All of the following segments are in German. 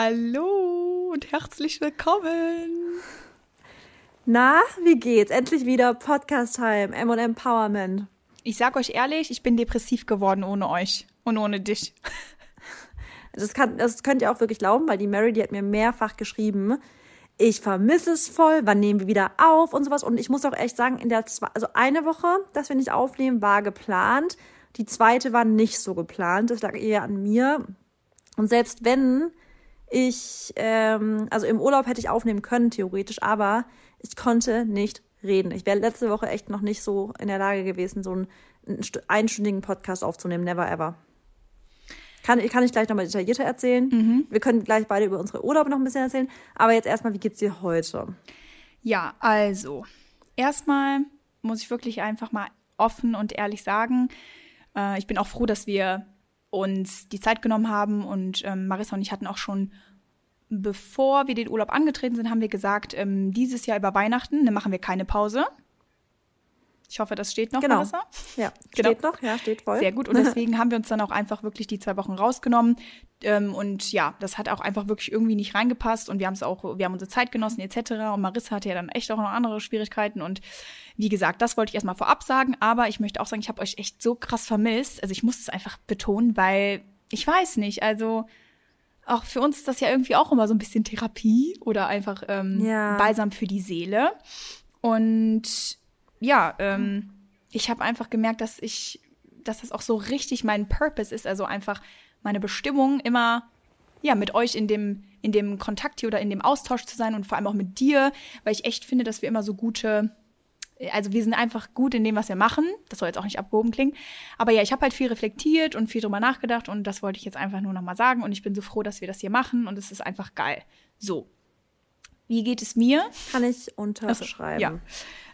Hallo und herzlich willkommen. Na, wie geht's? Endlich wieder Podcast-Time, M und Empowerment. Ich sag euch ehrlich, ich bin depressiv geworden ohne euch und ohne dich. Das, kann, das könnt ihr auch wirklich glauben, weil die Mary, die hat mir mehrfach geschrieben, ich vermisse es voll, wann nehmen wir wieder auf und sowas. Und ich muss auch echt sagen, in der zwei, also eine Woche, dass wir nicht aufnehmen, war geplant. Die zweite war nicht so geplant. Das lag eher an mir. Und selbst wenn ich, ähm, also im Urlaub hätte ich aufnehmen können, theoretisch, aber ich konnte nicht reden. Ich wäre letzte Woche echt noch nicht so in der Lage gewesen, so einen, einen einstündigen Podcast aufzunehmen. Never ever. Kann, kann ich gleich nochmal detaillierter erzählen. Mhm. Wir können gleich beide über unsere Urlaube noch ein bisschen erzählen. Aber jetzt erstmal, wie geht's dir heute? Ja, also, erstmal muss ich wirklich einfach mal offen und ehrlich sagen, äh, ich bin auch froh, dass wir uns die Zeit genommen haben und ähm, Marissa und ich hatten auch schon, bevor wir den Urlaub angetreten sind, haben wir gesagt, ähm, dieses Jahr über Weihnachten ne, machen wir keine Pause. Ich hoffe, das steht noch, genau. Marissa. Ja, genau. steht noch, ja, steht voll. Sehr gut. Und deswegen haben wir uns dann auch einfach wirklich die zwei Wochen rausgenommen. Ähm, und ja, das hat auch einfach wirklich irgendwie nicht reingepasst. Und wir haben es auch, wir haben unsere Zeit genossen etc. Und Marissa hatte ja dann echt auch noch andere Schwierigkeiten. Und wie gesagt, das wollte ich erstmal vorab sagen. Aber ich möchte auch sagen, ich habe euch echt so krass vermisst. Also ich muss es einfach betonen, weil ich weiß nicht, also auch für uns ist das ja irgendwie auch immer so ein bisschen Therapie oder einfach ähm, ja. Balsam für die Seele. Und ja, ähm, ich habe einfach gemerkt, dass ich, dass das auch so richtig mein Purpose ist, also einfach meine Bestimmung immer ja mit euch in dem in dem Kontakt hier oder in dem Austausch zu sein und vor allem auch mit dir, weil ich echt finde, dass wir immer so gute also wir sind einfach gut in dem, was wir machen. Das soll jetzt auch nicht abgehoben klingen. Aber ja, ich habe halt viel reflektiert und viel drüber nachgedacht und das wollte ich jetzt einfach nur nochmal sagen. Und ich bin so froh, dass wir das hier machen und es ist einfach geil. So. Wie geht es mir? Kann ich unterschreiben. Also, ja.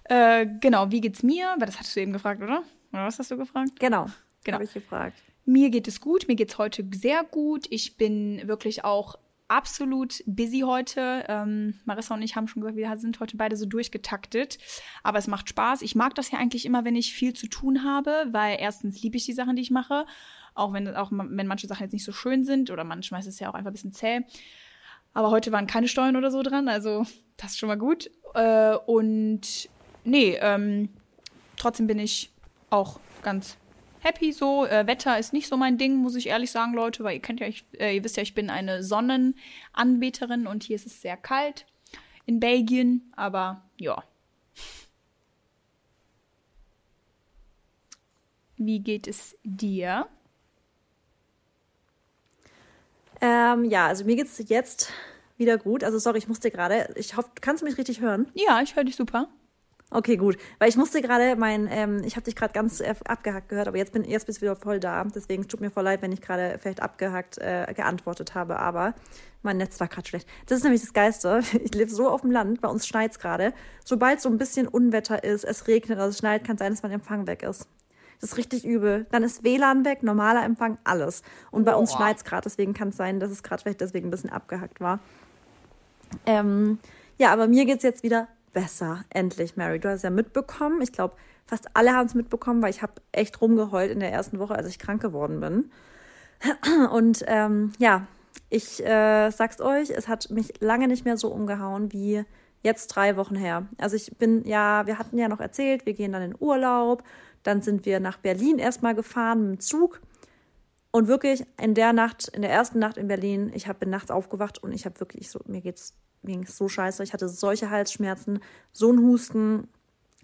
Äh, genau, wie geht's mir? Weil das hattest du eben gefragt, oder? Oder was hast du gefragt? Genau, genau. habe ich gefragt. Mir geht es gut, mir geht's heute sehr gut. Ich bin wirklich auch absolut busy heute. Ähm, Marissa und ich haben schon gesagt, wir sind heute beide so durchgetaktet. Aber es macht Spaß. Ich mag das ja eigentlich immer, wenn ich viel zu tun habe, weil erstens liebe ich die Sachen, die ich mache. Auch wenn, auch wenn manche Sachen jetzt nicht so schön sind oder manchmal ist es ja auch einfach ein bisschen zäh. Aber heute waren keine Steuern oder so dran, also das ist schon mal gut. Äh, und nee, ähm, trotzdem bin ich auch ganz happy so. Äh, Wetter ist nicht so mein Ding, muss ich ehrlich sagen, Leute, weil ihr kennt ja, ich, äh, ihr wisst ja, ich bin eine Sonnenanbeterin und hier ist es sehr kalt in Belgien, aber ja. Wie geht es dir? Ähm, ja, also mir geht es jetzt wieder gut. Also sorry, ich musste gerade. Ich hoffe, kannst du mich richtig hören? Ja, ich höre dich super. Okay, gut. Weil ich musste gerade mein, ähm, ich habe dich gerade ganz äh, abgehackt gehört, aber jetzt bin jetzt bist du wieder voll da. Deswegen tut mir voll leid, wenn ich gerade vielleicht abgehackt äh, geantwortet habe, aber mein Netz war gerade schlecht. Das ist nämlich das Geiste. Ich lebe so auf dem Land, bei uns schneit's gerade. Sobald so ein bisschen Unwetter ist, es regnet, also es schneit, kann sein, dass mein Empfang weg ist. Das ist richtig übel. Dann ist WLAN weg, normaler Empfang, alles. Und bei Boah. uns schneit's gerade, deswegen kann es sein, dass es gerade vielleicht deswegen ein bisschen abgehackt war. Ähm, ja, aber mir geht's jetzt wieder besser. Endlich, Mary. Du hast ja mitbekommen. Ich glaube, fast alle haben es mitbekommen, weil ich habe echt rumgeheult in der ersten Woche, als ich krank geworden bin. Und ähm, ja, ich äh, sag's euch, es hat mich lange nicht mehr so umgehauen wie jetzt drei Wochen her. Also ich bin ja, wir hatten ja noch erzählt, wir gehen dann in Urlaub. Dann sind wir nach Berlin erstmal gefahren mit dem Zug. Und wirklich in der Nacht, in der ersten Nacht in Berlin, ich habe nachts aufgewacht und ich habe wirklich so, mir geht's mir ging es so scheiße. Ich hatte solche Halsschmerzen, so ein Husten,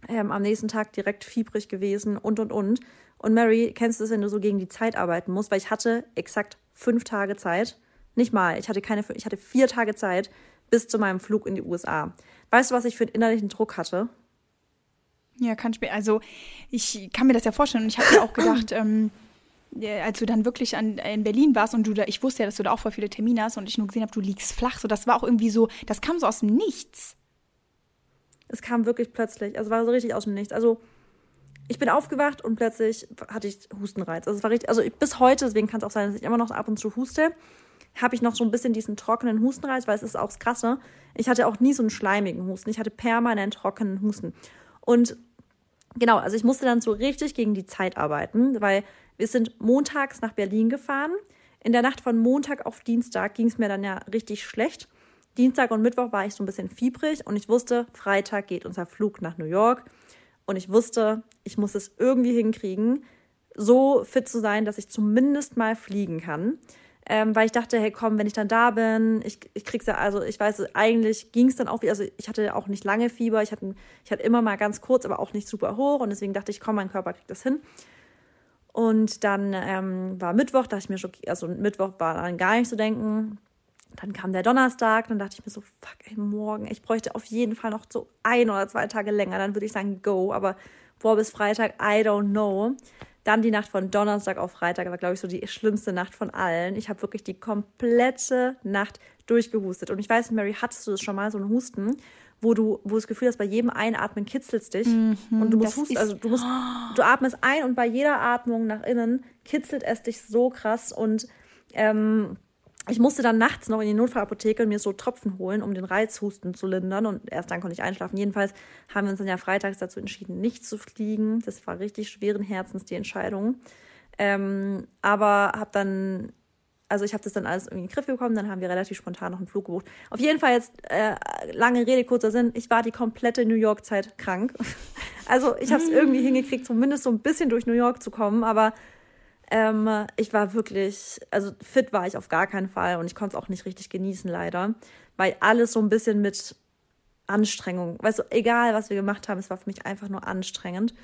ähm, am nächsten Tag direkt fiebrig gewesen und und und. Und Mary, kennst du es, wenn du so gegen die Zeit arbeiten musst? Weil ich hatte exakt fünf Tage Zeit. Nicht mal, ich hatte keine, ich hatte vier Tage Zeit bis zu meinem Flug in die USA. Weißt du, was ich für einen innerlichen Druck hatte? Ja, kann ich mir, also ich kann mir das ja vorstellen. Und ich habe mir auch gedacht, ähm, als du dann wirklich an, in Berlin warst und du da, ich wusste ja, dass du da auch voll viele Termine hast und ich nur gesehen habe, du liegst flach. So, das war auch irgendwie so, das kam so aus dem Nichts. Es kam wirklich plötzlich, also war so richtig aus dem Nichts. Also ich bin aufgewacht und plötzlich hatte ich Hustenreiz. Also es war richtig, also bis heute, deswegen kann es auch sein, dass ich immer noch ab und zu huste, habe ich noch so ein bisschen diesen trockenen Hustenreiz, weil es ist auch das Krasse. Ich hatte auch nie so einen schleimigen Husten. Ich hatte permanent trockenen Husten. Und genau, also ich musste dann so richtig gegen die Zeit arbeiten, weil wir sind montags nach Berlin gefahren. in der Nacht von Montag auf Dienstag ging es mir dann ja richtig schlecht. Dienstag und Mittwoch war ich so ein bisschen fiebrig und ich wusste, Freitag geht unser Flug nach New York. Und ich wusste, ich muss es irgendwie hinkriegen, so fit zu sein, dass ich zumindest mal fliegen kann. Ähm, weil ich dachte, hey komm, wenn ich dann da bin, ich, ich krieg's ja, also ich weiß, eigentlich ging es dann auch, wie, also ich hatte auch nicht lange Fieber, ich hatte, ich hatte immer mal ganz kurz, aber auch nicht super hoch und deswegen dachte ich, komm, mein Körper kriegt das hin. Und dann ähm, war Mittwoch, dachte ich mir schon, also Mittwoch war dann gar nicht zu denken. Dann kam der Donnerstag, dann dachte ich mir so, fuck, ey, morgen, ich bräuchte auf jeden Fall noch so ein oder zwei Tage länger, dann würde ich sagen, go, aber boah, bis Freitag, I don't know. Dann die Nacht von Donnerstag auf Freitag war, glaube ich, so die schlimmste Nacht von allen. Ich habe wirklich die komplette Nacht durchgehustet. Und ich weiß, Mary, hattest du das schon mal, so einen Husten, wo du, wo du das Gefühl hast, bei jedem Einatmen kitzelst dich mhm, und du musst husten, also du musst, du atmest ein und bei jeder Atmung nach innen kitzelt es dich so krass und ähm, ich musste dann nachts noch in die Notfallapotheke und mir so Tropfen holen, um den Reizhusten zu lindern. Und erst dann konnte ich einschlafen. Jedenfalls haben wir uns dann ja freitags dazu entschieden, nicht zu fliegen. Das war richtig schweren Herzens die Entscheidung. Ähm, aber habe dann, also ich habe das dann alles irgendwie in den Griff bekommen. Dann haben wir relativ spontan noch einen Flug gebucht. Auf jeden Fall jetzt äh, lange Rede kurzer Sinn. Ich war die komplette New York Zeit krank. also ich habe es irgendwie hingekriegt, zumindest so ein bisschen durch New York zu kommen. Aber ähm, ich war wirklich, also fit war ich auf gar keinen Fall und ich konnte es auch nicht richtig genießen, leider, weil alles so ein bisschen mit Anstrengung, weißt du, egal was wir gemacht haben, es war für mich einfach nur anstrengend.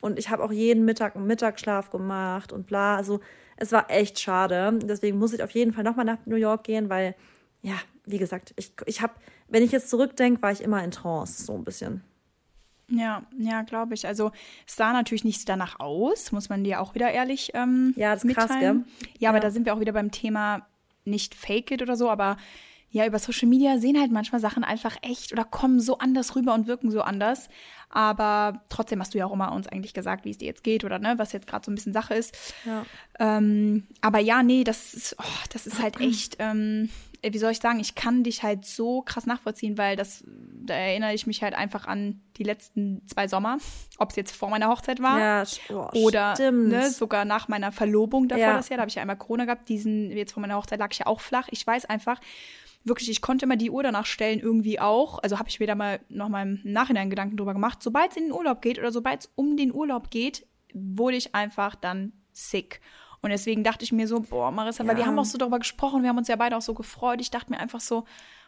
Und ich habe auch jeden Mittag einen Mittagsschlaf gemacht und bla. Also es war echt schade. Deswegen muss ich auf jeden Fall nochmal nach New York gehen, weil, ja, wie gesagt, ich, ich habe, wenn ich jetzt zurückdenke, war ich immer in Trance, so ein bisschen. Ja, ja, glaube ich. Also es sah natürlich nicht danach aus, muss man dir auch wieder ehrlich ähm, Ja, das ist mitteilen. krass, gell? Ja, ja, aber da sind wir auch wieder beim Thema nicht fake it oder so, aber ja, über Social Media sehen halt manchmal Sachen einfach echt oder kommen so anders rüber und wirken so anders. Aber trotzdem hast du ja auch immer uns eigentlich gesagt, wie es dir jetzt geht oder ne, was jetzt gerade so ein bisschen Sache ist. Ja. Ähm, aber ja, nee, das ist, oh, das ist halt echt, ähm, wie soll ich sagen, ich kann dich halt so krass nachvollziehen, weil das, da erinnere ich mich halt einfach an die letzten zwei Sommer, ob es jetzt vor meiner Hochzeit war ja, oh, oder ne, sogar nach meiner Verlobung davor ja. das Jahr, da habe ich ja einmal Corona gehabt, diesen, jetzt vor meiner Hochzeit lag ich ja auch flach. Ich weiß einfach, wirklich, ich konnte immer die Uhr danach stellen, irgendwie auch. Also habe ich mir da mal noch mal im Nachhinein Gedanken drüber gemacht. Sobald es in den Urlaub geht oder sobald es um den Urlaub geht, wurde ich einfach dann sick. Und deswegen dachte ich mir so, boah, Marissa, ja. weil wir haben auch so darüber gesprochen, wir haben uns ja beide auch so gefreut. Ich dachte mir einfach so,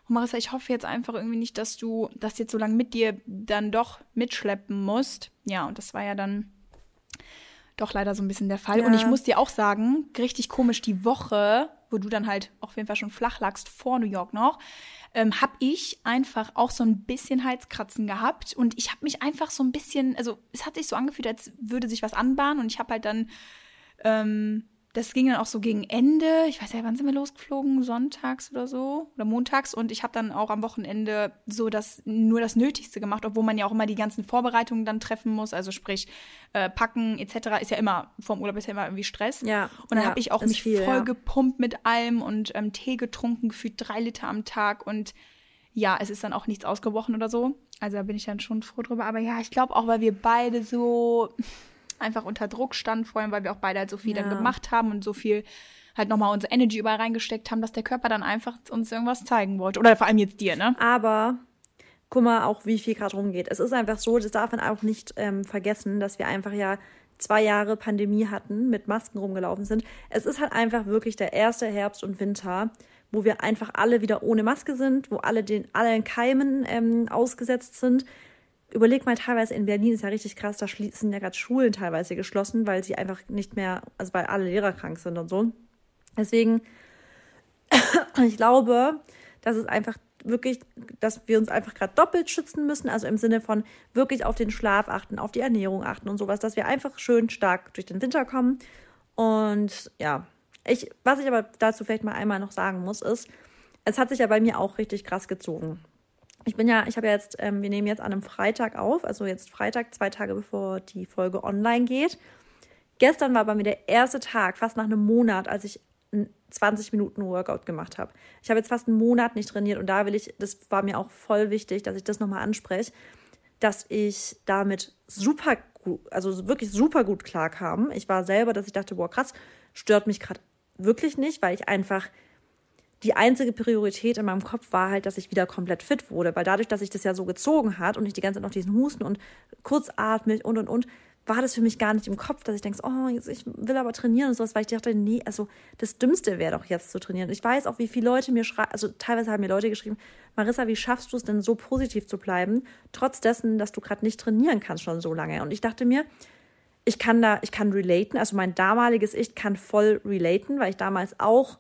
oh Marissa, ich hoffe jetzt einfach irgendwie nicht, dass du das jetzt so lange mit dir dann doch mitschleppen musst. Ja, und das war ja dann doch leider so ein bisschen der Fall. Ja. Und ich muss dir auch sagen, richtig komisch, die Woche, wo du dann halt auf jeden Fall schon flach lagst vor New York noch, ähm, habe ich einfach auch so ein bisschen Halskratzen gehabt und ich habe mich einfach so ein bisschen, also es hat sich so angefühlt, als würde sich was anbahnen und ich habe halt dann ähm, das ging dann auch so gegen Ende. Ich weiß ja, wann sind wir losgeflogen? Sonntags oder so oder montags. Und ich habe dann auch am Wochenende so das nur das Nötigste gemacht, obwohl man ja auch immer die ganzen Vorbereitungen dann treffen muss. Also sprich äh, packen etc. ist ja immer vorm Urlaub ist ja immer irgendwie Stress. Ja. Und dann ja, habe ich auch mich viel, voll ja. gepumpt mit allem und ähm, Tee getrunken, gefühlt drei Liter am Tag und ja, es ist dann auch nichts ausgebrochen oder so. Also da bin ich dann schon froh drüber. Aber ja, ich glaube auch, weil wir beide so einfach unter Druck stand, vor allem weil wir auch beide halt so viel ja. dann gemacht haben und so viel halt nochmal unsere Energy überall reingesteckt haben, dass der Körper dann einfach uns irgendwas zeigen wollte. Oder vor allem jetzt dir, ne? Aber guck mal auch, wie viel gerade rumgeht. Es ist einfach so, das darf man auch nicht ähm, vergessen, dass wir einfach ja zwei Jahre Pandemie hatten, mit Masken rumgelaufen sind. Es ist halt einfach wirklich der erste Herbst und Winter, wo wir einfach alle wieder ohne Maske sind, wo alle den allen Keimen ähm, ausgesetzt sind überleg mal, teilweise in Berlin ist ja richtig krass, da sind ja gerade Schulen teilweise geschlossen, weil sie einfach nicht mehr, also weil alle Lehrer krank sind und so. Deswegen, ich glaube, dass es einfach wirklich, dass wir uns einfach gerade doppelt schützen müssen, also im Sinne von wirklich auf den Schlaf achten, auf die Ernährung achten und sowas, dass wir einfach schön stark durch den Winter kommen. Und ja, ich, was ich aber dazu vielleicht mal einmal noch sagen muss, ist, es hat sich ja bei mir auch richtig krass gezogen ich bin ja, ich habe ja jetzt, ähm, wir nehmen jetzt an einem Freitag auf, also jetzt Freitag, zwei Tage bevor die Folge online geht. Gestern war bei mir der erste Tag, fast nach einem Monat, als ich 20 Minuten Workout gemacht habe. Ich habe jetzt fast einen Monat nicht trainiert und da will ich, das war mir auch voll wichtig, dass ich das nochmal anspreche, dass ich damit super gut, also wirklich super gut klarkam. Ich war selber, dass ich dachte, boah, krass, stört mich gerade wirklich nicht, weil ich einfach die einzige Priorität in meinem Kopf war halt, dass ich wieder komplett fit wurde, weil dadurch, dass ich das ja so gezogen hat und ich die ganze Zeit noch diesen Husten und kurzatmig und und und, war das für mich gar nicht im Kopf, dass ich denke, oh, jetzt, ich will aber trainieren und sowas, weil ich dachte, nee, also das Dümmste wäre doch jetzt zu trainieren. Ich weiß auch, wie viele Leute mir schreiben, also teilweise haben mir Leute geschrieben, Marissa, wie schaffst du es denn so positiv zu bleiben, trotz dessen, dass du gerade nicht trainieren kannst schon so lange? Und ich dachte mir, ich kann da, ich kann relaten, also mein damaliges Ich kann voll relaten, weil ich damals auch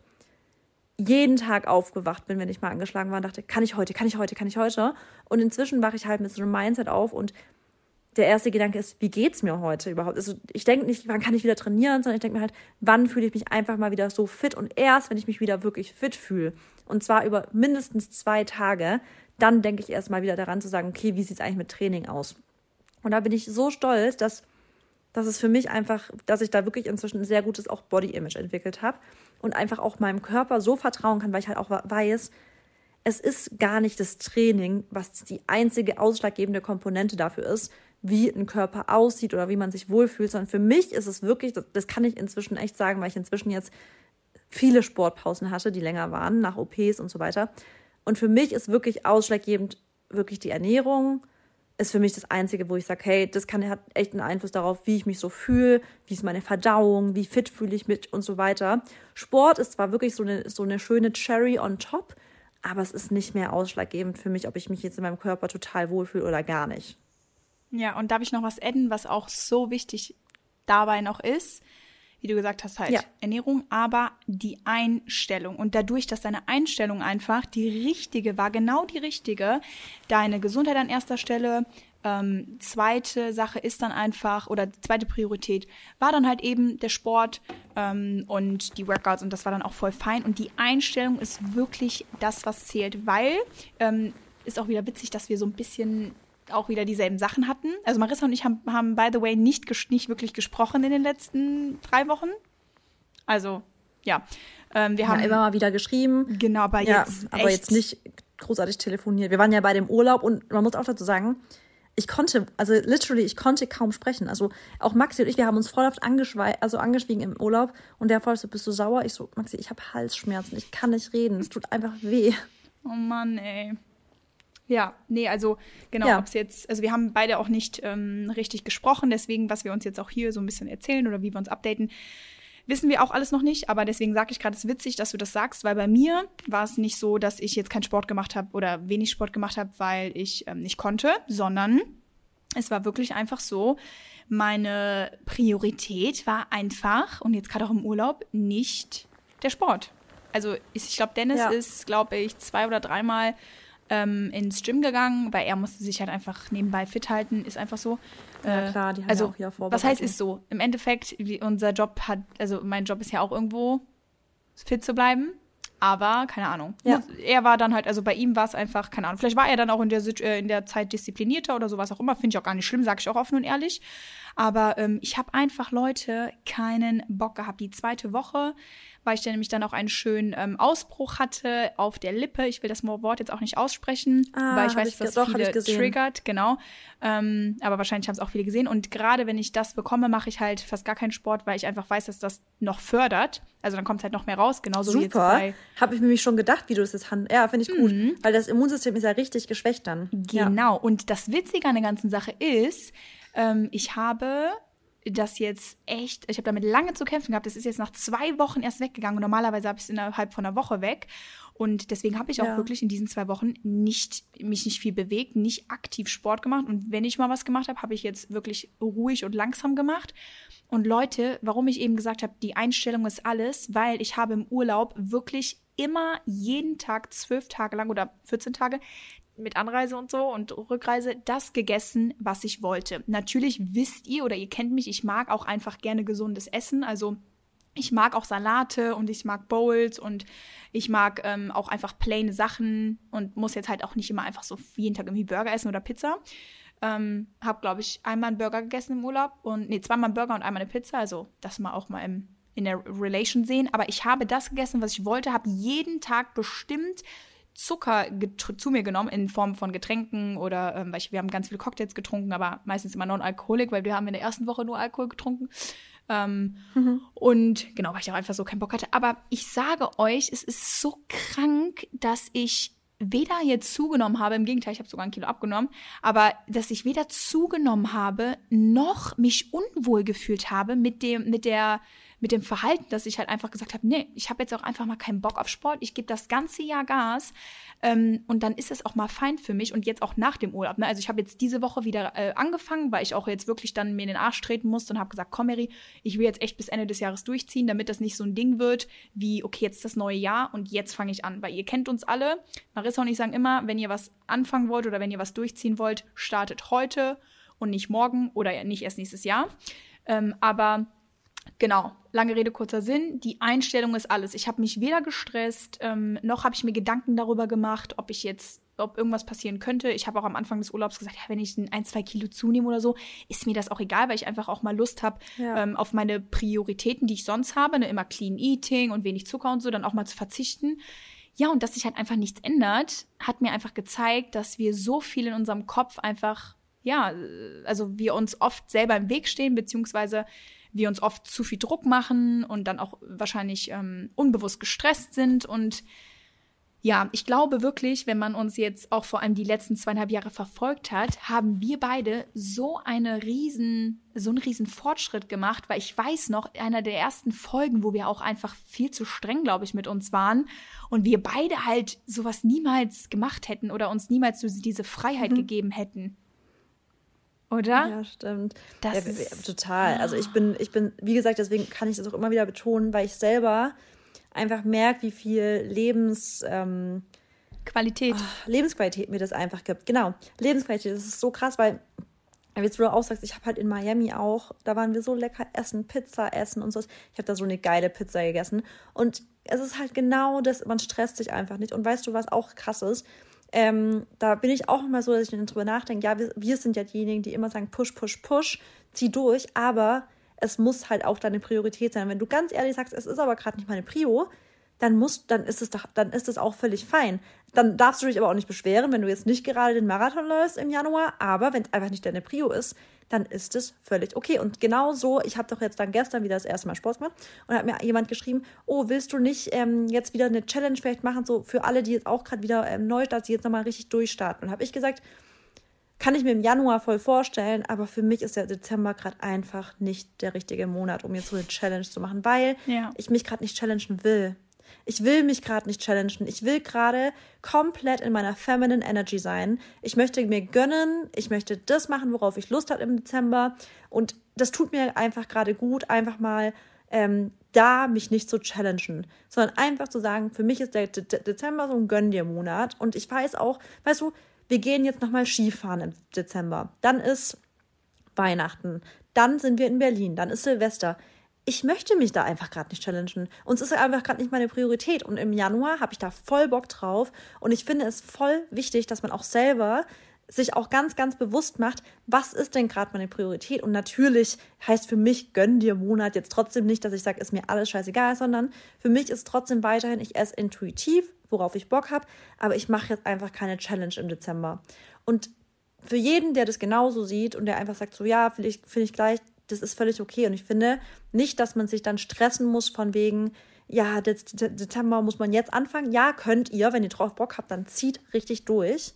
jeden Tag aufgewacht bin, wenn ich mal angeschlagen war und dachte, kann ich heute, kann ich heute, kann ich heute? Und inzwischen wache ich halt mit so einem Mindset auf und der erste Gedanke ist, wie geht's mir heute überhaupt? Also ich denke nicht, wann kann ich wieder trainieren, sondern ich denke mir halt, wann fühle ich mich einfach mal wieder so fit und erst, wenn ich mich wieder wirklich fit fühle und zwar über mindestens zwei Tage, dann denke ich erst mal wieder daran zu sagen, okay, wie sieht's eigentlich mit Training aus? Und da bin ich so stolz, dass dass es für mich einfach, dass ich da wirklich inzwischen ein sehr gutes auch Body-Image entwickelt habe und einfach auch meinem Körper so vertrauen kann, weil ich halt auch weiß, es ist gar nicht das Training, was die einzige ausschlaggebende Komponente dafür ist, wie ein Körper aussieht oder wie man sich wohlfühlt, sondern für mich ist es wirklich, das, das kann ich inzwischen echt sagen, weil ich inzwischen jetzt viele Sportpausen hatte, die länger waren, nach OPs und so weiter. Und für mich ist wirklich ausschlaggebend wirklich die Ernährung, ist für mich das Einzige, wo ich sage, hey, das kann, hat echt einen Einfluss darauf, wie ich mich so fühle, wie ist meine Verdauung, wie fit fühle ich mich und so weiter. Sport ist zwar wirklich so eine, so eine schöne Cherry on top, aber es ist nicht mehr ausschlaggebend für mich, ob ich mich jetzt in meinem Körper total wohlfühle oder gar nicht. Ja, und darf ich noch was adden, was auch so wichtig dabei noch ist? Wie du gesagt hast, halt ja. Ernährung, aber die Einstellung. Und dadurch, dass deine Einstellung einfach die richtige war, genau die richtige, deine Gesundheit an erster Stelle, ähm, zweite Sache ist dann einfach, oder zweite Priorität war dann halt eben der Sport ähm, und die Workouts und das war dann auch voll fein. Und die Einstellung ist wirklich das, was zählt, weil ähm, ist auch wieder witzig, dass wir so ein bisschen auch wieder dieselben Sachen hatten. Also Marissa und ich haben, haben by the way, nicht, nicht wirklich gesprochen in den letzten drei Wochen. Also, ja. Ähm, wir ja, haben immer mal wieder geschrieben. Genau, aber ja, jetzt. Aber jetzt nicht großartig telefoniert. Wir waren ja bei dem Urlaub und man muss auch dazu sagen, ich konnte, also literally, ich konnte kaum sprechen. Also auch Maxi und ich, wir haben uns voll oft also angeschwiegen im Urlaub und der voll so, bist du sauer? Ich so, Maxi, ich habe Halsschmerzen, ich kann nicht reden, es tut einfach weh. Oh Mann, ey. Ja, nee, also genau, ja. ob es jetzt, also wir haben beide auch nicht ähm, richtig gesprochen, deswegen, was wir uns jetzt auch hier so ein bisschen erzählen oder wie wir uns updaten, wissen wir auch alles noch nicht, aber deswegen sage ich gerade, es ist witzig, dass du das sagst, weil bei mir war es nicht so, dass ich jetzt keinen Sport gemacht habe oder wenig Sport gemacht habe, weil ich ähm, nicht konnte, sondern es war wirklich einfach so, meine Priorität war einfach, und jetzt gerade auch im Urlaub, nicht der Sport. Also ich glaube, Dennis ja. ist, glaube ich, zwei oder dreimal ähm, ins Gym gegangen, weil er musste sich halt einfach nebenbei fit halten, ist einfach so. Ja, äh, klar, die haben also, ja auch hier Was heißt ist so? Im Endeffekt, unser Job hat, also mein Job ist ja auch irgendwo fit zu bleiben. Aber, keine Ahnung. Ja. Er war dann halt, also bei ihm war es einfach, keine Ahnung. Vielleicht war er dann auch in der, äh, in der Zeit disziplinierter oder sowas auch immer. Finde ich auch gar nicht schlimm, sage ich auch offen und ehrlich. Aber ähm, ich habe einfach, Leute, keinen Bock gehabt. Die zweite Woche, weil ich dann nämlich dann auch einen schönen ähm, Ausbruch hatte auf der Lippe. Ich will das Wort jetzt auch nicht aussprechen, ah, weil ich weiß, dass das viele triggert, genau. Ähm, aber wahrscheinlich haben es auch viele gesehen. Und gerade wenn ich das bekomme, mache ich halt fast gar keinen Sport, weil ich einfach weiß, dass das noch fördert. Also dann kommt es halt noch mehr raus, genauso Super. wie jetzt bei. Habe ich mir schon gedacht, wie du das jetzt handelt. Ja, finde ich gut. Mhm. Weil das Immunsystem ist ja richtig geschwächt dann. Genau. Ja. Und das Witzige an der ganzen Sache ist, ähm, ich habe das jetzt echt, ich habe damit lange zu kämpfen gehabt. Das ist jetzt nach zwei Wochen erst weggegangen. Und normalerweise habe ich es innerhalb von einer Woche weg. Und deswegen habe ich auch ja. wirklich in diesen zwei Wochen nicht, mich nicht viel bewegt, nicht aktiv Sport gemacht. Und wenn ich mal was gemacht habe, habe ich jetzt wirklich ruhig und langsam gemacht. Und Leute, warum ich eben gesagt habe, die Einstellung ist alles, weil ich habe im Urlaub wirklich immer jeden Tag zwölf Tage lang oder 14 Tage mit Anreise und so und Rückreise das gegessen, was ich wollte. Natürlich wisst ihr oder ihr kennt mich, ich mag auch einfach gerne gesundes Essen. Also ich mag auch Salate und ich mag Bowls und ich mag ähm, auch einfach plaine Sachen und muss jetzt halt auch nicht immer einfach so jeden Tag irgendwie Burger essen oder Pizza. Ähm, hab, glaube ich, einmal einen Burger gegessen im Urlaub und nee, zweimal einen Burger und einmal eine Pizza. Also das mal auch mal im, in der Relation sehen. Aber ich habe das gegessen, was ich wollte, habe jeden Tag bestimmt Zucker zu mir genommen in Form von Getränken oder ähm, weil ich, wir haben ganz viele Cocktails getrunken, aber meistens immer non-alkoholik, weil wir haben in der ersten Woche nur Alkohol getrunken. Ähm, mhm. Und genau, weil ich auch einfach so keinen Bock hatte. Aber ich sage euch, es ist so krank, dass ich weder jetzt zugenommen habe, im Gegenteil, ich habe sogar ein Kilo abgenommen, aber dass ich weder zugenommen habe, noch mich unwohl gefühlt habe mit dem, mit der, mit dem Verhalten, dass ich halt einfach gesagt habe, nee, ich habe jetzt auch einfach mal keinen Bock auf Sport, ich gebe das ganze Jahr Gas ähm, und dann ist es auch mal fein für mich und jetzt auch nach dem Urlaub. Ne? Also ich habe jetzt diese Woche wieder äh, angefangen, weil ich auch jetzt wirklich dann mir in den Arsch treten musste und habe gesagt, komm Mary, ich will jetzt echt bis Ende des Jahres durchziehen, damit das nicht so ein Ding wird wie, okay, jetzt das neue Jahr und jetzt fange ich an, weil ihr kennt uns alle. Marissa und ich sagen immer, wenn ihr was anfangen wollt oder wenn ihr was durchziehen wollt, startet heute und nicht morgen oder nicht erst nächstes Jahr. Ähm, aber Genau, lange Rede, kurzer Sinn. Die Einstellung ist alles. Ich habe mich weder gestresst, ähm, noch habe ich mir Gedanken darüber gemacht, ob ich jetzt, ob irgendwas passieren könnte. Ich habe auch am Anfang des Urlaubs gesagt, ja, wenn ich ein, zwei Kilo zunehme oder so, ist mir das auch egal, weil ich einfach auch mal Lust habe, ja. ähm, auf meine Prioritäten, die ich sonst habe, ne, immer Clean Eating und wenig Zucker und so, dann auch mal zu verzichten. Ja, und dass sich halt einfach nichts ändert, hat mir einfach gezeigt, dass wir so viel in unserem Kopf einfach, ja, also wir uns oft selber im Weg stehen, beziehungsweise wir uns oft zu viel Druck machen und dann auch wahrscheinlich ähm, unbewusst gestresst sind. Und ja, ich glaube wirklich, wenn man uns jetzt auch vor allem die letzten zweieinhalb Jahre verfolgt hat, haben wir beide so eine riesen, so einen riesen Fortschritt gemacht, weil ich weiß noch, einer der ersten Folgen, wo wir auch einfach viel zu streng, glaube ich, mit uns waren und wir beide halt sowas niemals gemacht hätten oder uns niemals diese Freiheit mhm. gegeben hätten. Oder? Ja, stimmt. Das ja, total. Also ich bin, ich bin, wie gesagt, deswegen kann ich das auch immer wieder betonen, weil ich selber einfach merke, wie viel Lebens ähm, Qualität. Oh, Lebensqualität mir das einfach gibt. Genau. Lebensqualität. Das ist so krass, weil, wie du auch sagst, ich habe halt in Miami auch, da waren wir so lecker essen, Pizza essen und so. Ich habe da so eine geile Pizza gegessen. Und es ist halt genau das, man stresst sich einfach nicht. Und weißt du, was auch krass ist? Ähm, da bin ich auch immer so, dass ich dann drüber nachdenke, ja, wir, wir sind ja diejenigen, die immer sagen, push, push, push, zieh durch, aber es muss halt auch deine Priorität sein. Wenn du ganz ehrlich sagst, es ist aber gerade nicht meine Prio, dann muss, dann ist es doch, dann ist es auch völlig fein. Dann darfst du dich aber auch nicht beschweren, wenn du jetzt nicht gerade den Marathon läufst im Januar, aber wenn es einfach nicht deine Prio ist, dann ist es völlig okay. Und genau so, ich habe doch jetzt dann gestern wieder das erste Mal Sport gemacht und hat mir jemand geschrieben, oh, willst du nicht ähm, jetzt wieder eine Challenge vielleicht machen, so für alle, die jetzt auch gerade wieder ähm, neu starten, die jetzt nochmal richtig durchstarten. Und habe ich gesagt, kann ich mir im Januar voll vorstellen, aber für mich ist der Dezember gerade einfach nicht der richtige Monat, um jetzt so eine Challenge zu machen, weil ja. ich mich gerade nicht challengen will. Ich will mich gerade nicht challengen. Ich will gerade komplett in meiner feminine Energy sein. Ich möchte mir gönnen. Ich möchte das machen, worauf ich Lust habe im Dezember. Und das tut mir einfach gerade gut, einfach mal ähm, da mich nicht zu challengen, sondern einfach zu sagen, für mich ist der De Dezember so ein Gönn dir Monat. Und ich weiß auch, weißt du, wir gehen jetzt nochmal Skifahren im Dezember. Dann ist Weihnachten. Dann sind wir in Berlin. Dann ist Silvester ich möchte mich da einfach gerade nicht challengen. Und es ist einfach gerade nicht meine Priorität. Und im Januar habe ich da voll Bock drauf. Und ich finde es voll wichtig, dass man auch selber sich auch ganz, ganz bewusst macht, was ist denn gerade meine Priorität? Und natürlich heißt für mich, gönn dir Monat jetzt trotzdem nicht, dass ich sage, ist mir alles scheißegal, sondern für mich ist trotzdem weiterhin, ich esse intuitiv, worauf ich Bock habe, aber ich mache jetzt einfach keine Challenge im Dezember. Und für jeden, der das genauso sieht und der einfach sagt, so ja, finde ich, find ich gleich, das ist völlig okay. Und ich finde nicht, dass man sich dann stressen muss von wegen, ja, Dezember muss man jetzt anfangen. Ja, könnt ihr, wenn ihr drauf Bock habt, dann zieht richtig durch.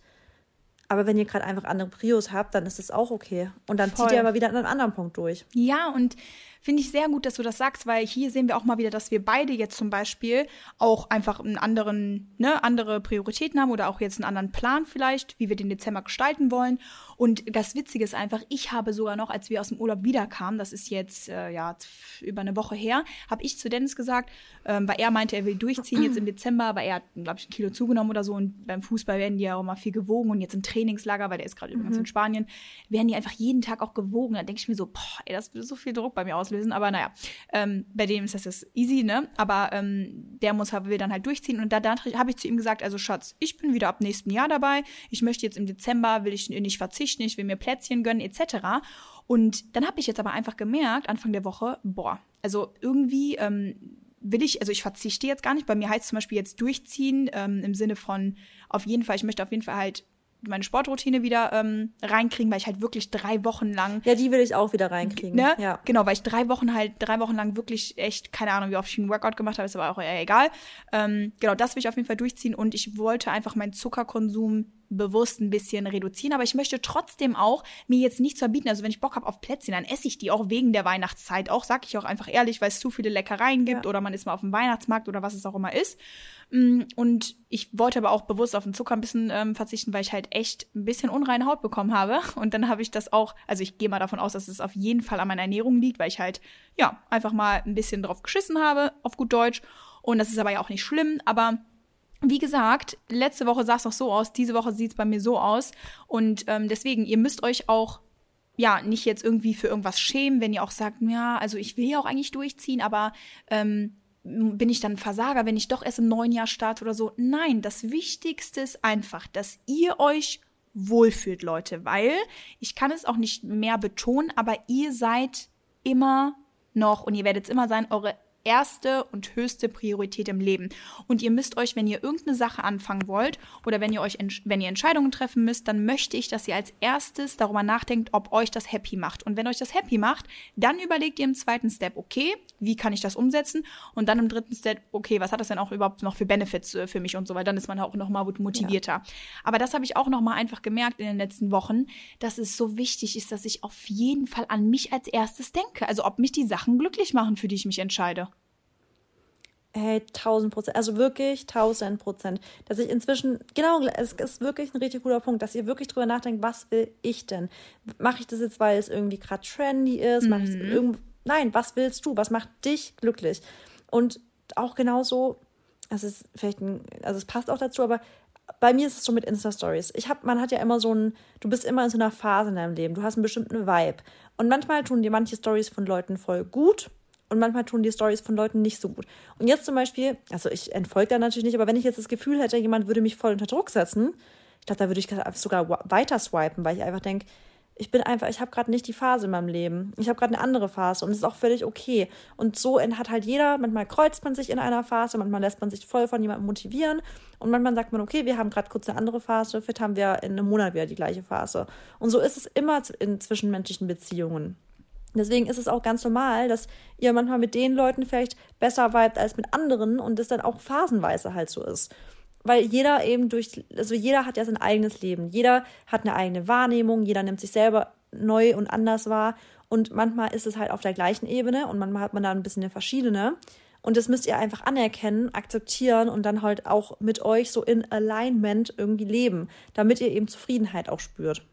Aber wenn ihr gerade einfach andere Prios habt, dann ist es auch okay. Und dann Voll. zieht ihr aber wieder an einem anderen Punkt durch. Ja, und Finde ich sehr gut, dass du das sagst, weil hier sehen wir auch mal wieder, dass wir beide jetzt zum Beispiel auch einfach einen anderen, ne, andere Prioritäten haben oder auch jetzt einen anderen Plan vielleicht, wie wir den Dezember gestalten wollen. Und das Witzige ist einfach, ich habe sogar noch, als wir aus dem Urlaub wiederkamen, das ist jetzt äh, ja über eine Woche her, habe ich zu Dennis gesagt, ähm, weil er meinte, er will durchziehen jetzt im Dezember, weil er hat, glaube ich, ein Kilo zugenommen oder so und beim Fußball werden die ja auch mal viel gewogen und jetzt im Trainingslager, weil der ist gerade mhm. übrigens in Spanien, werden die einfach jeden Tag auch gewogen. Da denke ich mir so, boah, ey, das würde so viel Druck bei mir aus auslösen. Aber naja, ähm, bei dem ist das jetzt easy, ne? Aber ähm, der muss will dann halt durchziehen. Und da, da habe ich zu ihm gesagt, also Schatz, ich bin wieder ab nächsten Jahr dabei. Ich möchte jetzt im Dezember, will ich nicht verzichten, ich will mir Plätzchen gönnen, etc. Und dann habe ich jetzt aber einfach gemerkt, Anfang der Woche, boah, also irgendwie ähm, will ich, also ich verzichte jetzt gar nicht. Bei mir heißt zum Beispiel jetzt durchziehen ähm, im Sinne von auf jeden Fall, ich möchte auf jeden Fall halt meine Sportroutine wieder ähm, reinkriegen, weil ich halt wirklich drei Wochen lang. Ja, die will ich auch wieder reinkriegen. Ne? Ja. Genau, weil ich drei Wochen halt, drei Wochen lang wirklich echt, keine Ahnung, wie oft ich einen Workout gemacht habe, ist aber auch eher egal. Ähm, genau, das will ich auf jeden Fall durchziehen und ich wollte einfach meinen Zuckerkonsum bewusst ein bisschen reduzieren, aber ich möchte trotzdem auch mir jetzt nichts verbieten. Also wenn ich Bock habe auf Plätzchen, dann esse ich die auch wegen der Weihnachtszeit. Auch sag ich auch einfach ehrlich, weil es zu viele Leckereien gibt Ja. oder man ist mal auf dem Weihnachtsmarkt oder was es auch immer ist. Mm, Und ich wollte aber auch bewusst auf den Zucker ein bisschen ähm, verzichten, weil ich halt echt ein bisschen unreine Haut bekommen habe. Und dann habe ich das auch, also ich gehe mal davon aus, dass es auf jeden Fall an meiner Ernährung liegt, weil ich halt, ja, einfach mal ein bisschen drauf geschissen habe, auf gut Deutsch. Und das ist aber ja auch nicht schlimm, aber wie gesagt, letzte Woche sah es noch so aus, diese Woche sieht es bei mir so aus. Und ähm, deswegen, ihr müsst euch auch ja nicht jetzt irgendwie für irgendwas schämen, wenn ihr auch sagt, ja, also ich will ja auch eigentlich durchziehen, aber ähm, bin ich dann Versager, wenn ich doch erst im neuen Jahr starte oder so. Nein, das Wichtigste ist einfach, dass ihr euch wohlfühlt, Leute, weil ich kann es auch nicht mehr betonen, aber ihr seid immer noch und ihr werdet es immer sein, eure erste und höchste Priorität im Leben. Und ihr müsst euch, wenn ihr irgendeine Sache anfangen wollt oder wenn ihr euch, wenn ihr Entscheidungen treffen müsst, dann möchte ich, dass ihr als erstes darüber nachdenkt, ob euch das happy macht. Und wenn euch das happy macht, dann überlegt ihr im zweiten Step, okay, wie kann ich das umsetzen? Und dann im dritten Step, okay, was hat das denn auch überhaupt noch für Benefits äh, für mich und so, weil dann ist man auch noch mal motivierter. Aber das habe ich auch noch mal einfach gemerkt in den letzten Wochen, dass es so wichtig ist, dass ich auf jeden Fall an mich als erstes denke. Also ob mich die Sachen glücklich machen, für die ich mich entscheide. Hey, tausend Prozent. Also wirklich tausend Prozent. Dass ich inzwischen, genau, es ist wirklich ein richtig guter Punkt, dass ihr wirklich drüber nachdenkt, was will ich denn? Mache ich das jetzt, weil es irgendwie gerade trendy ist? Mach ich irgend... Nein, was willst du? Was macht dich glücklich? Und auch genauso, es ist vielleicht ein, also es passt auch dazu, aber bei mir ist es so mit Insta-Stories. Ich hab, man hat ja immer so ein, du bist immer in so einer Phase in deinem Leben, du hast einen bestimmten Vibe. Und manchmal tun dir manche Stories von Leuten voll gut und manchmal tun die Stories von Leuten nicht so gut. Und jetzt zum Beispiel, also ich entfolge da natürlich nicht, aber wenn ich jetzt das Gefühl hätte, jemand würde mich voll unter Druck setzen, ich glaube, da würde ich sogar weiter swipen, weil ich einfach denke, ich bin einfach, ich habe gerade nicht die Phase in meinem Leben. Ich habe gerade eine andere Phase und es ist auch völlig okay. Und so hat halt jeder, manchmal kreuzt man sich in einer Phase, manchmal lässt man sich voll von jemandem motivieren und manchmal sagt man, okay, wir haben gerade kurz eine andere Phase, vielleicht haben wir in einem Monat wieder die gleiche Phase. Und so ist es immer in zwischenmenschlichen Beziehungen. Deswegen ist es auch ganz normal, dass ihr manchmal mit den Leuten vielleicht besser vibet als mit anderen und das dann auch phasenweise halt so ist. Weil jeder eben durch, also jeder hat ja sein eigenes Leben. Jeder hat eine eigene Wahrnehmung, jeder nimmt sich selber neu und anders wahr. Und manchmal ist es halt auf der gleichen Ebene und manchmal hat man da ein bisschen eine verschiedene. Und das müsst ihr einfach anerkennen, akzeptieren und dann halt auch mit euch so in Alignment irgendwie leben, damit ihr eben Zufriedenheit auch spürt.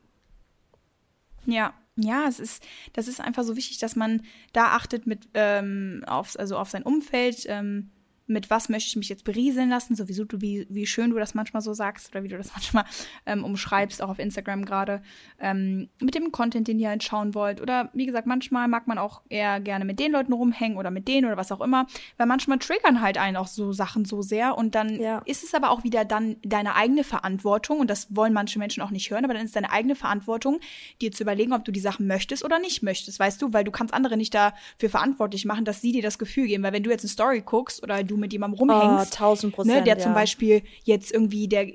Ja, ja, es ist, das ist einfach so wichtig, dass man da achtet mit ähm, auf, also auf sein Umfeld, ähm, mit was möchte ich mich jetzt berieseln lassen, sowieso du, wie, wie schön du das manchmal so sagst oder wie du das manchmal ähm, umschreibst, auch auf Instagram gerade, ähm, mit dem Content, den ihr halt schauen wollt. Oder wie gesagt, manchmal mag man auch eher gerne mit den Leuten rumhängen oder mit denen oder was auch immer, weil manchmal triggern halt einen auch so Sachen so sehr und dann Ja. ist es aber auch wieder dann deine eigene Verantwortung und das wollen manche Menschen auch nicht hören, aber dann ist deine eigene Verantwortung, dir zu überlegen, ob du die Sachen möchtest oder nicht möchtest, weißt du, weil du kannst andere nicht dafür verantwortlich machen, dass sie dir das Gefühl geben, weil wenn du jetzt eine Story guckst oder du mit jemandem rumhängst, Oh, 1000 Prozent, ne, der zum ja. Beispiel jetzt irgendwie der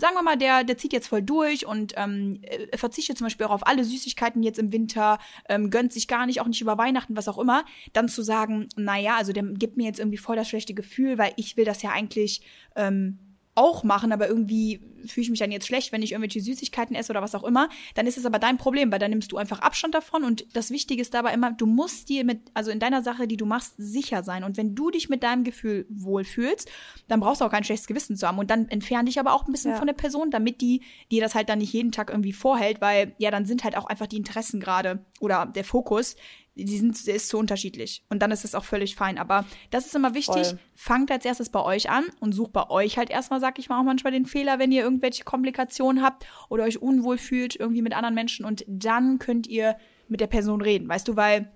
sagen wir mal, der, der zieht jetzt voll durch und ähm, äh, verzichtet zum Beispiel auch auf alle Süßigkeiten jetzt im Winter, ähm, gönnt sich gar nicht, auch nicht über Weihnachten, was auch immer, dann zu sagen, naja, also der gibt mir jetzt irgendwie voll das schlechte Gefühl, weil ich will das ja eigentlich ähm, auch machen, aber irgendwie fühle ich mich dann jetzt schlecht, wenn ich irgendwelche Süßigkeiten esse oder was auch immer, dann ist es aber dein Problem, weil dann nimmst du einfach Abstand davon und das Wichtige ist dabei immer, du musst dir mit, also in deiner Sache, die du machst, sicher sein und wenn du dich mit deinem Gefühl wohlfühlst, dann brauchst du auch kein schlechtes Gewissen zu haben und dann entfern dich aber auch ein bisschen Ja. von der Person, damit die dir das halt dann nicht jeden Tag irgendwie vorhält, weil ja, dann sind halt auch einfach die Interessen gerade oder der Fokus, die sind, der ist so unterschiedlich. Und dann ist es auch völlig fein. Aber das ist immer wichtig. Voll. Fangt als erstes bei euch an und sucht bei euch halt erstmal, sag ich mal, auch manchmal den Fehler, wenn ihr irgendwelche Komplikationen habt oder euch unwohl fühlt irgendwie mit anderen Menschen. Und dann könnt ihr mit der Person reden, weißt du, weil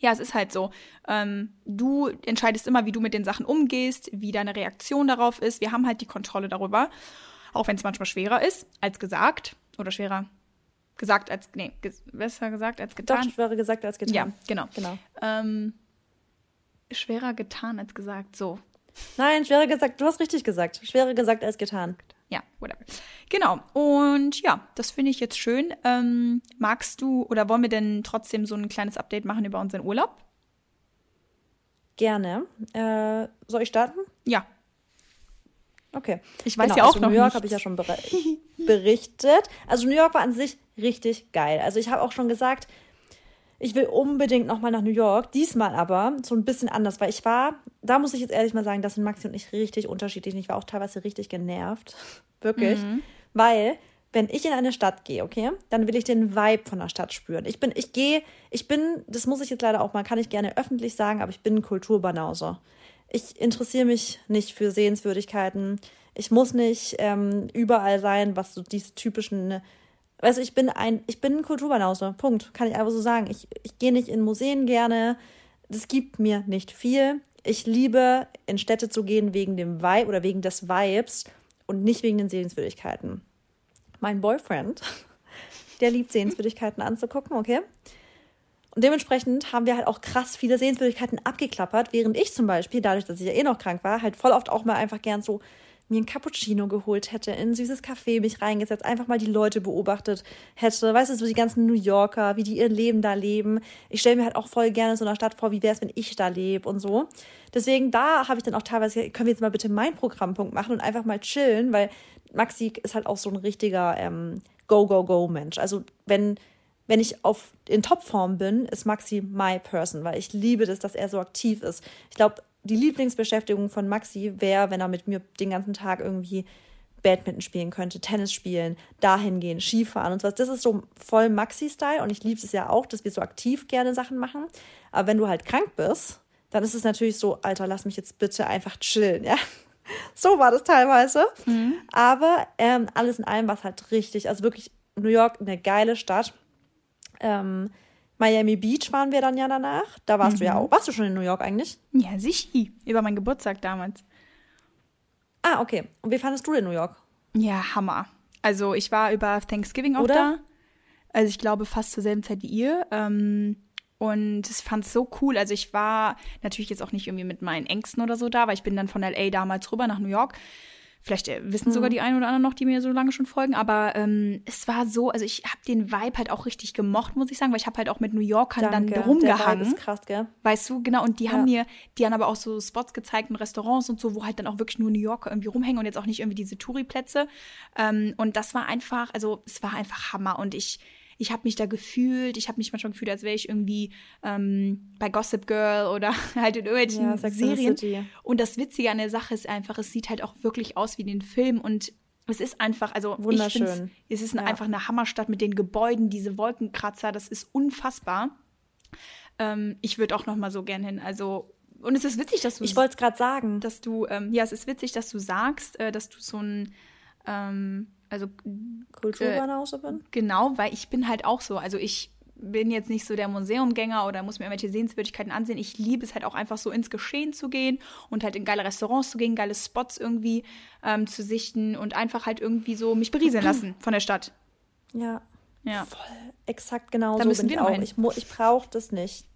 ja, es ist halt so. Ähm, du entscheidest immer, wie du mit den Sachen umgehst, wie deine Reaktion darauf ist. Wir haben halt die Kontrolle darüber. Auch wenn es manchmal schwerer ist, als gesagt. Oder schwerer gesagt als, nee, besser gesagt als Doch, getan. schwerer gesagt als getan. Ja, genau. Genau. Ähm, schwerer getan als gesagt. So. Nein, schwerer gesagt, du hast richtig gesagt. Schwerer gesagt als getan. Ja, whatever. Genau. Und ja, das finde ich jetzt schön. Ähm, magst du oder wollen wir denn trotzdem so ein kleines Update machen über unseren Urlaub? Gerne. Äh, soll ich starten? Ja. Okay. Ich weiß Genau, ja auch also noch New York habe ich ja schon ber berichtet. Also New York war an sich richtig geil. Also ich habe auch schon gesagt, ich will unbedingt nochmal nach New York. Diesmal aber so ein bisschen anders, weil ich war, da muss ich jetzt ehrlich mal sagen, das sind Maxi und ich richtig unterschiedlich. Und Ich war auch teilweise richtig genervt. Wirklich. Weil, wenn ich in eine Stadt gehe, okay, dann will ich den Vibe von der Stadt spüren. Ich bin, ich gehe, ich bin, das muss ich jetzt leider auch mal, kann ich gerne öffentlich sagen, aber ich bin ein Kulturbanause. Ich interessiere mich nicht für Sehenswürdigkeiten. Ich muss nicht ähm, überall sein, was so diese typischen. Weißt du, ich bin ein, ich bin ein Kulturbanause. Punkt. Kann ich einfach so sagen. Ich, ich gehe nicht in Museen gerne. Das gibt mir nicht viel. Ich liebe, in Städte zu gehen wegen dem Vibe oder wegen des Vibes und nicht wegen den Sehenswürdigkeiten. Mein Boyfriend, der liebt Sehenswürdigkeiten anzugucken, okay? Und dementsprechend haben wir halt auch krass viele Sehenswürdigkeiten abgeklappert, während ich zum Beispiel, dadurch, dass ich ja eh noch krank war, halt voll oft auch mal einfach gern so mir ein Cappuccino geholt hätte, in ein süßes Café mich reingesetzt, einfach mal die Leute beobachtet hätte. Weißt du, so die ganzen New Yorker, wie die ihr Leben da leben. Ich stelle mir halt auch voll gerne so einer Stadt vor, wie wäre es, wenn ich da lebe und so. Deswegen, da habe ich dann auch teilweise, können wir jetzt mal bitte meinen Programmpunkt machen und einfach mal chillen, weil Maxi ist halt auch so ein richtiger ähm, Go-Go-Go-Mensch. Also wenn wenn ich auf in Topform bin, ist Maxi my person, weil ich liebe das, dass er so aktiv ist. Ich glaube, die Lieblingsbeschäftigung von Maxi wäre, wenn er mit mir den ganzen Tag irgendwie Badminton spielen könnte, Tennis spielen, dahin gehen, Skifahren und so was. Das ist so voll Maxi-Style und ich liebe es ja auch, dass wir so aktiv gerne Sachen machen. Aber wenn du halt krank bist, dann ist es natürlich so, Alter, lass mich jetzt bitte einfach chillen, ja. So war das teilweise. Aber ähm, alles in allem war es halt richtig. Also wirklich New York, eine geile Stadt. Ähm, Miami Beach waren wir dann ja danach. Da warst du ja auch. Warst du schon in New York eigentlich? Ja, sicher. Über meinen Geburtstag damals. Ah, okay. Und wie fandest du in New York? Ja, Hammer. Also ich war über Thanksgiving auch Oder? da. Also ich glaube fast zur selben Zeit wie ihr. Ähm, und ich fand es so cool. Also ich war natürlich jetzt auch nicht irgendwie mit meinen Ängsten oder so da, weil ich bin dann von LA damals rüber nach New York. Vielleicht äh, wissen sogar die einen oder anderen noch, die mir so lange schon folgen. Aber ähm, es war so, also ich habe den Vibe halt auch richtig gemocht, muss ich sagen, weil ich habe halt auch mit New Yorkern dann Der Vibe rumgehangen. ist krass, gell? Weißt du, genau, und die Ja. haben mir, die haben aber auch so Spots gezeigt und Restaurants und so, wo halt dann auch wirklich nur New Yorker irgendwie rumhängen und jetzt auch nicht irgendwie diese Touri-Plätze. Ähm, und das war einfach, also es war einfach Hammer und ich, ich habe mich da gefühlt, ich habe mich manchmal gefühlt, als wäre ich irgendwie ähm, bei Gossip Girl oder halt in irgendwelchen Ja, Serien. Und das Witzige an der Sache ist einfach, es sieht halt auch wirklich aus wie den Film und es ist einfach, also ich Wunderschön. finde, es ist Ja. einfach eine Hammerstadt mit den Gebäuden, diese Wolkenkratzer, das ist unfassbar. Ähm, ich würde auch noch mal so gern hin. Also und es ist witzig, dass du Ich wollte es gerade sagen. dass du ähm, ja, es ist witzig, dass du sagst, äh, dass du so ein ähm, also Kulturbanause bin. genau, weil ich bin halt auch so. Also ich bin jetzt nicht so der Museumgänger oder muss mir irgendwelche Sehenswürdigkeiten ansehen. Ich liebe es halt auch einfach so ins Geschehen zu gehen und halt in geile Restaurants zu gehen, geile Spots irgendwie ähm, zu sichten und einfach halt irgendwie so mich berieseln lassen von der Stadt. Ja. Ja. Voll exakt genau Da so müssen bin wir auch. hin. Ich, ich brauche das nicht.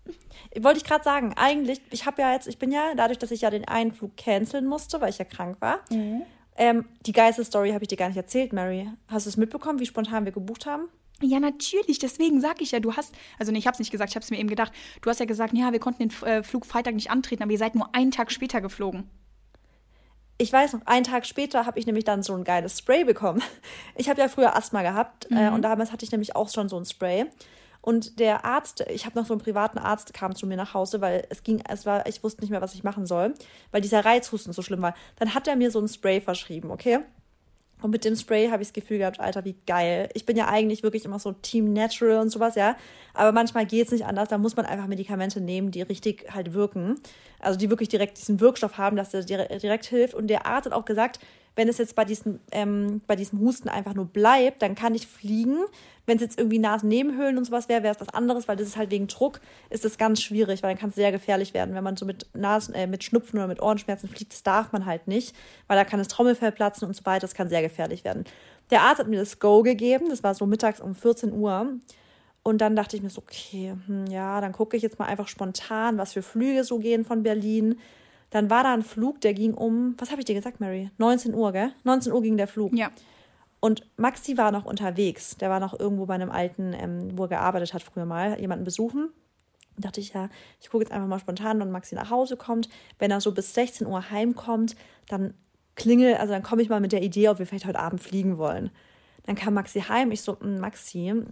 Wollte ich gerade sagen, eigentlich, ich habe ja jetzt, ich bin ja, dadurch, dass ich ja den einen Flug canceln musste, weil ich ja krank war, Mhm. Ähm, die geilste Story habe ich dir gar nicht erzählt, Mary. Hast du es mitbekommen, wie spontan wir gebucht haben? Ja, natürlich. Deswegen sag ich ja, du hast, also nee, ich hab's nicht gesagt, ich hab's mir eben gedacht. Du hast ja gesagt, ja, wir konnten den äh, Flug Freitag nicht antreten, aber ihr seid nur einen Tag später geflogen. Ich weiß noch, einen Tag später habe ich nämlich dann so ein geiles Spray bekommen. Ich habe ja früher Asthma gehabt äh, Mhm. und damals hatte ich nämlich auch schon so ein Spray. Und der Arzt, ich habe noch so einen privaten Arzt, kam zu mir nach Hause, weil es ging, es war, ich wusste nicht mehr, was ich machen soll, weil dieser Reizhusten so schlimm war. Dann hat er mir so ein Spray verschrieben, okay? Und mit dem Spray habe ich das Gefühl gehabt, Alter, wie geil. Ich bin ja eigentlich wirklich immer so Team Natural und sowas, ja. Aber manchmal geht es nicht anders. Da muss man einfach Medikamente nehmen, die richtig halt wirken. Also die wirklich direkt diesen Wirkstoff haben, dass der dire- direkt hilft. Und der Arzt hat auch gesagt, wenn es jetzt bei diesem, ähm, bei diesem Husten einfach nur bleibt, dann kann ich fliegen. Wenn es jetzt irgendwie Nasennebenhöhlen und sowas wäre, wäre es was anderes, weil das ist halt wegen Druck, ist das ganz schwierig, weil dann kann es sehr gefährlich werden. Wenn man so mit Nasen, äh, mit Schnupfen oder mit Ohrenschmerzen fliegt, das darf man halt nicht, weil da kann das Trommelfell platzen und so weiter, das kann sehr gefährlich werden. Der Arzt hat mir das Go gegeben, das war so mittags um 14 Uhr. Und dann dachte ich mir so, okay, hm, ja, dann gucke ich jetzt mal einfach spontan, was für Flüge so gehen von Berlin. Dann war da ein Flug, der ging um, was habe ich dir gesagt, Mary? 19 Uhr, gell? 19 Uhr ging der Flug. Ja. Und Maxi war noch unterwegs. Der war noch irgendwo bei einem alten, ähm, wo er gearbeitet hat früher mal, jemanden besuchen. Da dachte ich, ja, ich gucke jetzt einfach mal spontan, wann Maxi nach Hause kommt. Wenn er so bis 16 Uhr heimkommt, dann klingel, also dann komme ich mal mit der Idee, ob wir vielleicht heute Abend fliegen wollen. Dann kam Maxi heim. Ich so, hm, Maxi,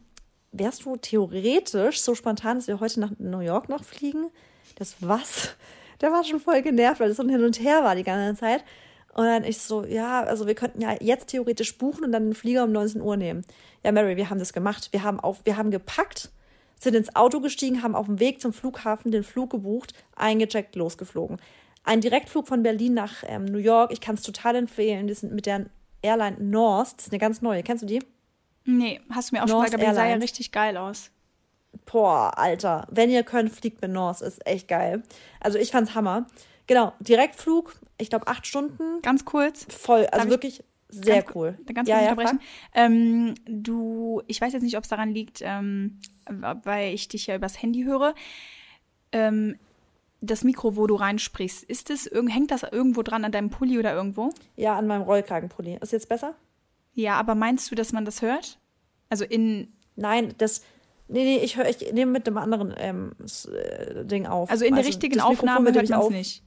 wärst du theoretisch so spontan, dass wir heute nach New York noch fliegen? Das was? Der war schon voll genervt, weil es so ein Hin und Her war die ganze Zeit. Und dann ich so, ja, also wir könnten ja jetzt theoretisch buchen und dann den Flieger um 19 Uhr nehmen. Ja, Mary, wir haben das gemacht. Wir haben auf, wir haben gepackt, sind ins Auto gestiegen, haben auf dem Weg zum Flughafen den Flug gebucht, eingecheckt, losgeflogen. Ein Direktflug von Berlin nach ähm, New York, ich kann es total empfehlen. Die sind mit der Airline North, das ist eine ganz neue. Kennst du die? Nee, hast du mir auch North schon gesagt, aber die sah ja richtig geil aus. Boah, Alter, wenn ihr könnt, fliegt mit North, ist echt geil. Also ich fand's Hammer. Genau, Direktflug, ich glaube acht Stunden. Ganz kurz. Voll, also Darf wirklich sehr ganz, cool. Ganz ja, kurz ja, ähm, du, ich weiß jetzt nicht, ob es daran liegt, ähm, weil ich dich ja übers Handy höre. Ähm, das Mikro, wo du reinsprichst, ist es, hängt das irgendwo dran an deinem Pulli oder irgendwo? Ja, an meinem Rollkragenpulli. Ist jetzt besser? Ja, aber meinst du, dass man das hört? Also in. Nein, das. Nee, nee, ich, ich nehme mit dem anderen ähm, äh, Ding auf. Also in der also richtigen Aufnahme hört man es nicht.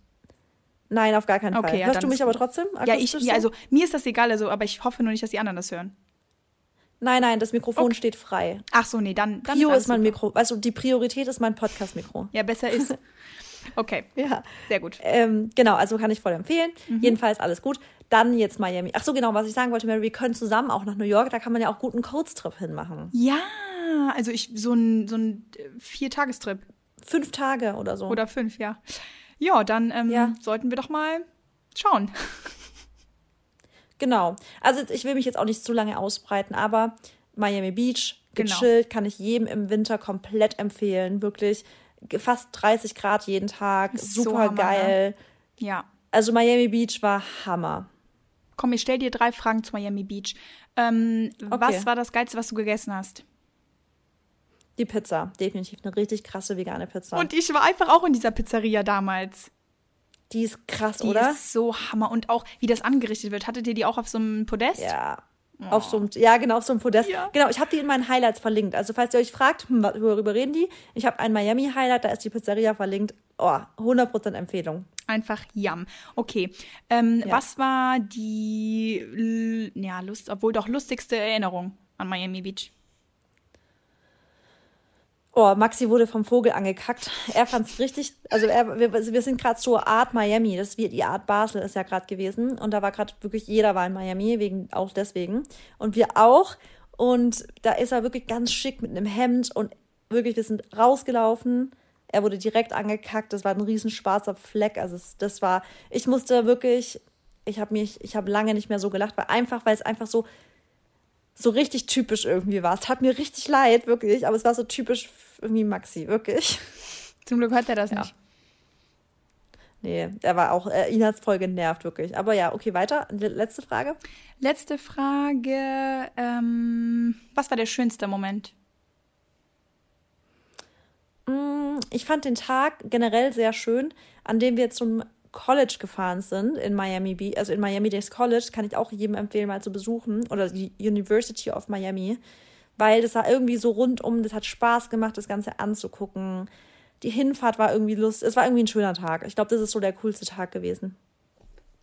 Nein, auf gar keinen okay, Fall. Ja, Hörst du mich aber trotzdem? Ja, ich, ja, also mir ist das egal, also, aber ich hoffe nur nicht, dass die anderen das hören. Nein, nein, das Mikrofon okay. steht frei. Ach so, nee, dann. dann Prio ist, ist mein Mikro. Also die Priorität ist mein Podcast-Mikro. Ja, besser ist. Okay. Ja. Sehr gut. Ähm, genau, also kann ich voll empfehlen. Mhm. Jedenfalls alles gut. Dann jetzt Miami. Ach so, genau, was ich sagen wollte, Mary, wir können zusammen auch nach New York. Da kann man ja auch guten Codes-Trip hinmachen. Ja, also ich, so ein, so ein äh, Vier-Tagestrip. Fünf Tage oder so. Oder fünf, ja. Ja, dann ähm, ja. sollten wir doch mal schauen. Genau. Also ich will mich jetzt auch nicht zu lange ausbreiten, aber Miami Beach, genau. gechillt, genau. kann ich jedem im Winter komplett empfehlen. Wirklich fast 30 Grad jeden Tag, super so geil. Ne? Ja. Also Miami Beach war Hammer. Komm, ich stell dir drei Fragen zu Miami Beach. Ähm, okay. Was war das Geilste, was du gegessen hast? Die Pizza. Definitiv eine richtig krasse vegane Pizza. Und ich war einfach auch in dieser Pizzeria damals. Die ist krass, die oder? Die ist so Hammer. Und auch, wie das angerichtet wird. Hattet ihr die auch auf so einem Podest? Ja. Oh. Auf so einem, ja, genau, auf so einem Podest. Ja. Genau, ich habe die in meinen Highlights verlinkt. Also, falls ihr euch fragt, hm, worüber reden die? Ich habe ein Miami-Highlight, da ist die Pizzeria verlinkt. Oh, 100% Empfehlung. Einfach jam. Okay. Ähm, ja. Was war die, ja, Lust, obwohl doch lustigste Erinnerung an Miami Beach? Oh, Maxi wurde vom Vogel angekackt. Er fand's richtig, also er, wir, wir sind gerade zur Art Miami, das wird die Art Basel ist ja gerade gewesen. Und da war gerade wirklich jeder war in Miami wegen auch deswegen. Und wir auch. Und da ist er wirklich ganz schick mit einem Hemd und wirklich wir sind rausgelaufen. Er wurde direkt angekackt, das war ein riesen schwarzer Fleck, also es, das war ich musste wirklich ich habe mich ich habe lange nicht mehr so gelacht, weil einfach weil es einfach so so richtig typisch irgendwie war. Es tat mir richtig leid, wirklich, aber es war so typisch irgendwie Maxi, wirklich. Zum Glück hört er das ja. nicht. Nee, er war auch, äh, ihn hat es voll genervt, wirklich. Aber ja, okay, weiter. Letzte Frage. Letzte Frage. Ähm, was war der schönste Moment? Mm, ich fand den Tag generell sehr schön, an dem wir zum College gefahren sind, in Miami Beach, also in Miami Days College, kann ich auch jedem empfehlen, mal zu besuchen, oder die University of Miami, weil das war irgendwie so rundum, das hat Spaß gemacht, das Ganze anzugucken. Die Hinfahrt war irgendwie lustig, es war irgendwie ein schöner Tag. Ich glaube, das ist so der coolste Tag gewesen.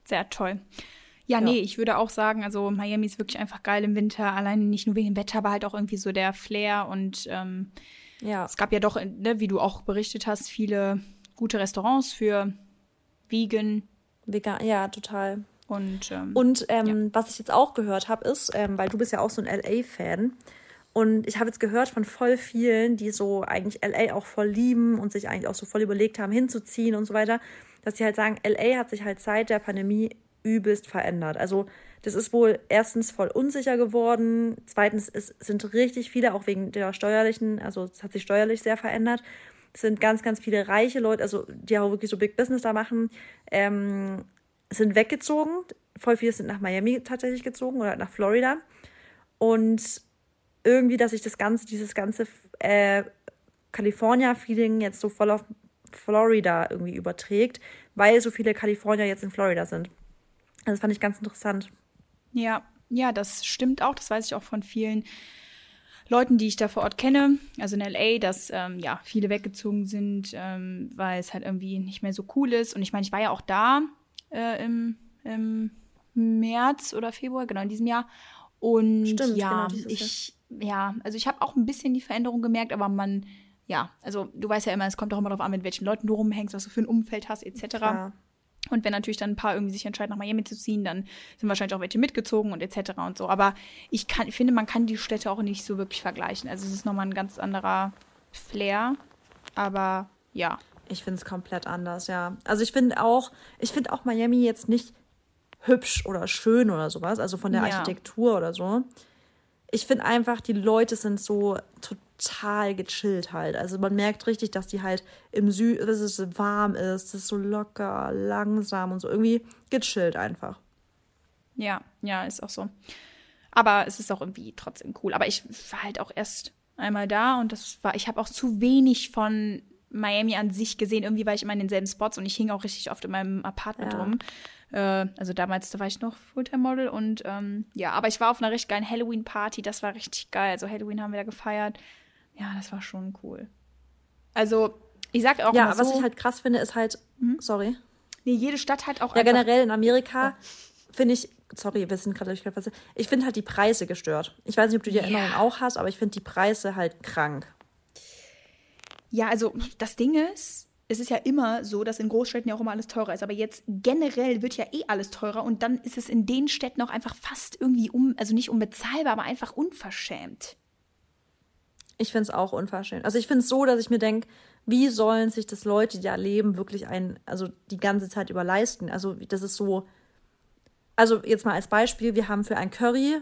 Sehr toll. Ja, ja, nee, ich würde auch sagen, also Miami ist wirklich einfach geil im Winter, allein nicht nur wegen dem Wetter, aber halt auch irgendwie so der Flair und ähm, ja. es gab ja doch, ne, wie du auch berichtet hast, viele gute Restaurants für vegan. Vegan, ja, total. Und, ähm, und ähm, ja. was ich jetzt auch gehört habe, ist, ähm, weil du bist ja auch so ein LA-Fan, und ich habe jetzt gehört von voll vielen, die so eigentlich LA auch voll lieben und sich eigentlich auch so voll überlegt haben, hinzuziehen und so weiter, dass sie halt sagen, LA hat sich halt seit der Pandemie übelst verändert. Also das ist wohl erstens voll unsicher geworden, zweitens es sind richtig viele, auch wegen der steuerlichen, also es hat sich steuerlich sehr verändert sind ganz, ganz viele reiche Leute, also die auch wirklich so Big Business da machen, ähm, sind weggezogen. Voll viele sind nach Miami tatsächlich gezogen oder nach Florida. Und irgendwie, dass sich das Ganze, dieses ganze äh, California-Feeling jetzt so voll auf Florida irgendwie überträgt, weil so viele Kalifornier jetzt in Florida sind. Also das fand ich ganz interessant. Ja, ja, das stimmt auch. Das weiß ich auch von vielen Leuten, die ich da vor Ort kenne, also in LA, dass ähm, ja viele weggezogen sind, ähm, weil es halt irgendwie nicht mehr so cool ist. Und ich meine, ich war ja auch da äh, im, im März oder Februar, genau in diesem Jahr. Und Stimmt, ja, genau, ich, ja, also ich habe auch ein bisschen die Veränderung gemerkt, aber man, ja, also du weißt ja immer, es kommt auch immer darauf an, mit welchen Leuten du rumhängst, was du für ein Umfeld hast, etc. Klar. Und wenn natürlich dann ein paar irgendwie sich entscheiden, nach Miami zu ziehen, dann sind wahrscheinlich auch welche mitgezogen und etc. und so. Aber ich kann, ich finde, man kann die Städte auch nicht so wirklich vergleichen. Also es ist nochmal ein ganz anderer Flair. Aber ja. Ich finde es komplett anders, ja. Also ich finde auch, ich finde auch Miami jetzt nicht hübsch oder schön oder sowas, also von der Ja. Architektur oder so. Ich finde einfach, die Leute sind so total gechillt halt. Also man merkt richtig, dass die halt im Süden, dass es warm ist, es ist so locker, langsam und so irgendwie gechillt einfach. Ja, ja, ist auch so. Aber es ist auch irgendwie trotzdem cool. Aber ich war halt auch erst einmal da und das war, ich habe auch zu wenig von Miami an sich gesehen. Irgendwie war ich immer in denselben Spots und ich hing auch richtig oft in meinem Apartment Ja. rum. Äh, also damals, da war ich noch Fulltime-Model und ähm, ja, aber ich war auf einer richtig geilen Halloween-Party. Das war richtig geil. Also Halloween haben wir da gefeiert. Ja, das war schon cool. Also, ich sag auch Ja, mal was so, ich halt krass finde, ist halt, sorry. nee, jede Stadt hat auch Ja, generell in Amerika finde ich, sorry, wir sind gerade durch ich finde halt die Preise gestört. Ich weiß nicht, ob du die Ja. Erinnerung auch hast, aber ich finde die Preise halt krank. Ja, also das Ding ist, es ist ja immer so, dass in Großstädten ja auch immer alles teurer ist. Aber jetzt generell wird ja eh alles teurer und dann ist es in den Städten auch einfach fast irgendwie um, also nicht unbezahlbar, aber einfach unverschämt. Ich finde es auch unverschämt. Also ich finde es so, dass ich mir denke, wie sollen sich das Leute, die da leben, wirklich ein, also die ganze Zeit über leisten? Also das ist so, also jetzt mal als Beispiel, wir haben für ein Curry,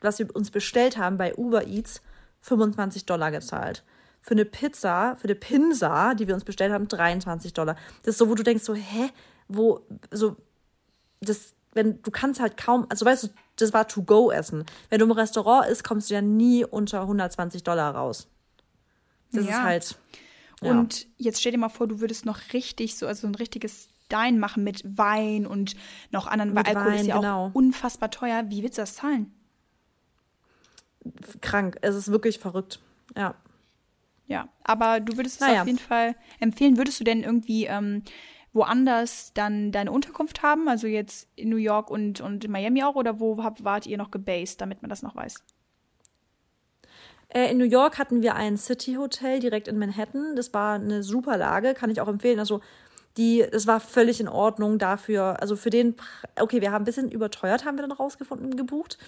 was wir uns bestellt haben bei Uber Eats, 25 Dollar gezahlt. Für eine Pizza, für eine Pinsa, die wir uns bestellt haben, 23 Dollar. Das ist so, wo du denkst so, hä, wo, so, das, wenn, du kannst halt kaum, also weißt du, das war To-Go-Essen. Wenn du im Restaurant isst, kommst du ja nie unter 120 Dollar raus. Das Ja. ist halt, ja. Und jetzt stell dir mal vor, du würdest noch richtig so, also ein richtiges Stein machen mit Wein und noch anderen, weil Mit Alkohol ist Wein, ja genau. auch unfassbar teuer. Wie willst du das zahlen? krank. Es ist wirklich verrückt. Ja. Ja, aber du würdest es Naja. auf jeden Fall empfehlen. Würdest du denn irgendwie ähm, woanders dann deine Unterkunft haben? Also jetzt in New York und, und in Miami auch? Oder wo habt, wart ihr noch gebased, damit man das noch weiß? Äh, in New York hatten wir ein City Hotel direkt in Manhattan. Das war eine super Lage, kann ich auch empfehlen. Also die, das war völlig in Ordnung dafür. Also für den, okay, wir haben ein bisschen überteuert, haben wir dann rausgefunden, gebucht.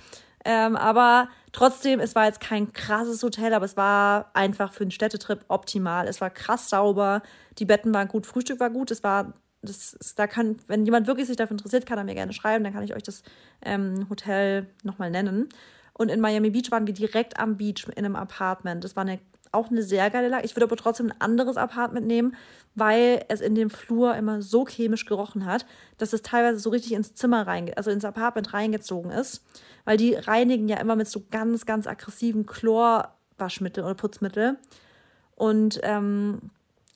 Ähm, aber trotzdem, es war jetzt kein krasses Hotel, aber es war einfach für einen Städtetrip optimal. Es war krass sauber, die Betten waren gut, Frühstück war gut. Es war, das, da kann, wenn jemand wirklich sich dafür interessiert, kann er mir gerne schreiben, dann kann ich euch das ähm, Hotel nochmal nennen. Und in Miami Beach waren wir direkt am Beach in einem Apartment. Das war eine, auch eine sehr geile Lage. Ich würde aber trotzdem ein anderes Apartment nehmen, weil es in dem Flur immer so chemisch gerochen hat, dass es teilweise so richtig ins Zimmer rein, also ins Apartment reingezogen ist. Weil die reinigen ja immer mit so ganz, ganz aggressiven Chlorwaschmittel oder Putzmittel. Und ähm,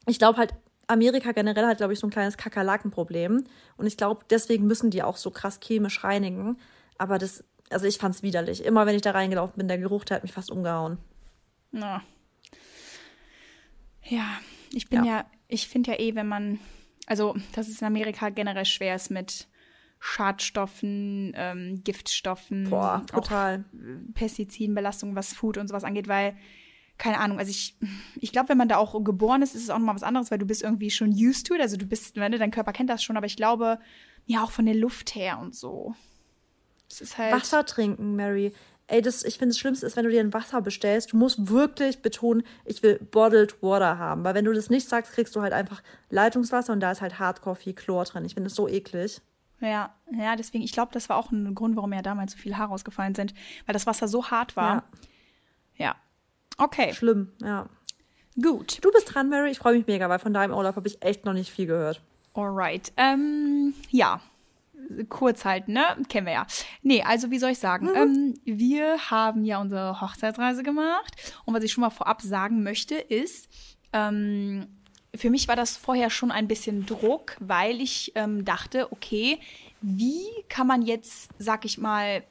ich glaube halt, Amerika generell hat, glaube ich, so ein kleines Kakerlakenproblem. Und ich glaube, deswegen müssen die auch so krass chemisch reinigen. Aber das, also ich fand's widerlich. Immer wenn ich da reingelaufen bin, der Geruch, der hat mich fast umgehauen. Na. Ja, ich bin ja, Ja. ich finde ja eh, wenn man, also, dass es in Amerika generell schwer ist mit Schadstoffen, ähm, Giftstoffen, Boah, total. Pestizidenbelastung, was Food und sowas angeht, weil, keine Ahnung, also ich, ich glaube, wenn man da auch geboren ist, ist es auch nochmal was anderes, weil du bist irgendwie schon used to it, also du bist, wenn du, dein Körper kennt das schon, aber ich glaube, ja, auch von der Luft her und so. Halt. Wasser trinken, Mary. Ey, das, ich finde, das Schlimmste ist, wenn du dir ein Wasser bestellst, du musst wirklich betonen, ich will bottled water haben. Weil wenn du das nicht sagst, kriegst du halt einfach Leitungswasser und da ist halt hardcore viel Chlor drin. Ich finde das so eklig. Ja, ja, deswegen, ich glaube, das war auch ein Grund, warum ja damals so viele Haare ausgefallen sind, weil das Wasser so hart war. Ja. Okay, Schlimm, ja. gut. Du bist dran, Mary. Ich freue mich mega, weil von deinem Urlaub habe ich echt noch nicht viel gehört. Alright. Ähm, ja. Kurz halten, ne? Kennen wir ja. Nee, also wie soll ich sagen? Ähm, wir haben ja unsere Hochzeitsreise gemacht. Und was ich schon mal vorab sagen möchte, ist, ähm, für mich war das vorher schon ein bisschen Druck, weil ich ähm, dachte, okay, wie kann man jetzt, sag ich mal,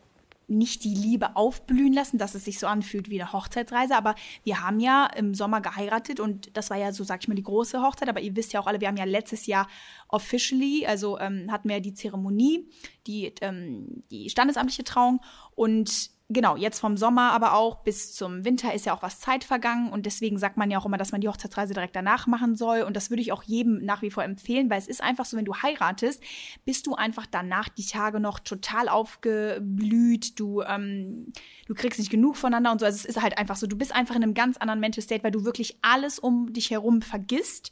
nicht die Liebe aufblühen lassen, dass es sich so anfühlt wie eine Hochzeitsreise. Aber wir haben ja im Sommer geheiratet und das war ja so, sag ich mal, die große Hochzeit. Aber ihr wisst ja auch alle, wir haben ja letztes Jahr officially, also ähm, hatten wir ja die Zeremonie, die, ähm, die standesamtliche Trauung und genau, jetzt vom Sommer aber auch bis zum Winter ist ja auch was Zeit vergangen und deswegen sagt man ja auch immer, dass man die Hochzeitsreise direkt danach machen soll und das würde ich auch jedem nach wie vor empfehlen, weil es ist einfach so, wenn du heiratest, bist du einfach danach die Tage noch total aufgeblüht, du, ähm, du kriegst nicht genug voneinander und so, also es ist halt einfach so, du bist einfach in einem ganz anderen Mental State, weil du wirklich alles um dich herum vergisst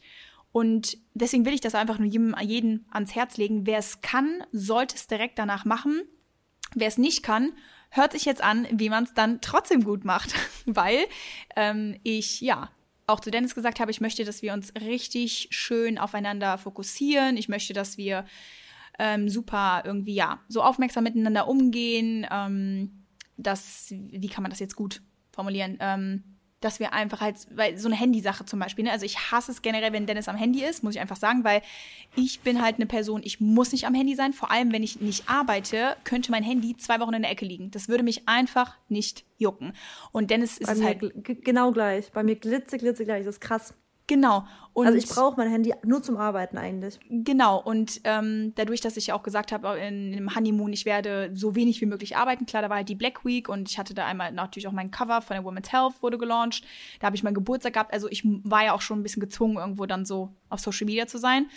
und deswegen will ich das einfach nur jedem, jeden ans Herz legen. Wer es kann, sollte es direkt danach machen. Wer es nicht kann, hört sich jetzt an, wie man es dann trotzdem gut macht, weil ähm, ich ja auch zu Dennis gesagt habe, ich möchte, dass wir uns richtig schön aufeinander fokussieren. Ich möchte, dass wir ähm, super irgendwie ja so aufmerksam miteinander umgehen. Ähm, das, wie kann man das jetzt gut formulieren? Ähm, dass wir einfach halt, weil so eine Handysache zum Beispiel, ne? also ich hasse es generell, wenn Dennis am Handy ist, muss ich einfach sagen, weil ich bin halt eine Person, ich muss nicht am Handy sein, vor allem wenn ich nicht arbeite, könnte mein Handy zwei Wochen in der Ecke liegen. Das würde mich einfach nicht jucken. Und Dennis ist halt genau gleich. Bei mir glitze, glitze gleich. Das ist krass. Genau. Und also ich brauche mein Handy nur zum Arbeiten eigentlich. Genau, und ähm, dadurch, dass ich ja auch gesagt habe, in, im Honeymoon, ich werde so wenig wie möglich arbeiten. Klar, da war halt die Black Week und ich hatte da einmal natürlich auch mein Cover von der Women's Health wurde gelauncht. Da habe ich meinen Geburtstag gehabt. Also ich war ja auch schon ein bisschen gezwungen, irgendwo dann so auf Social Media zu sein.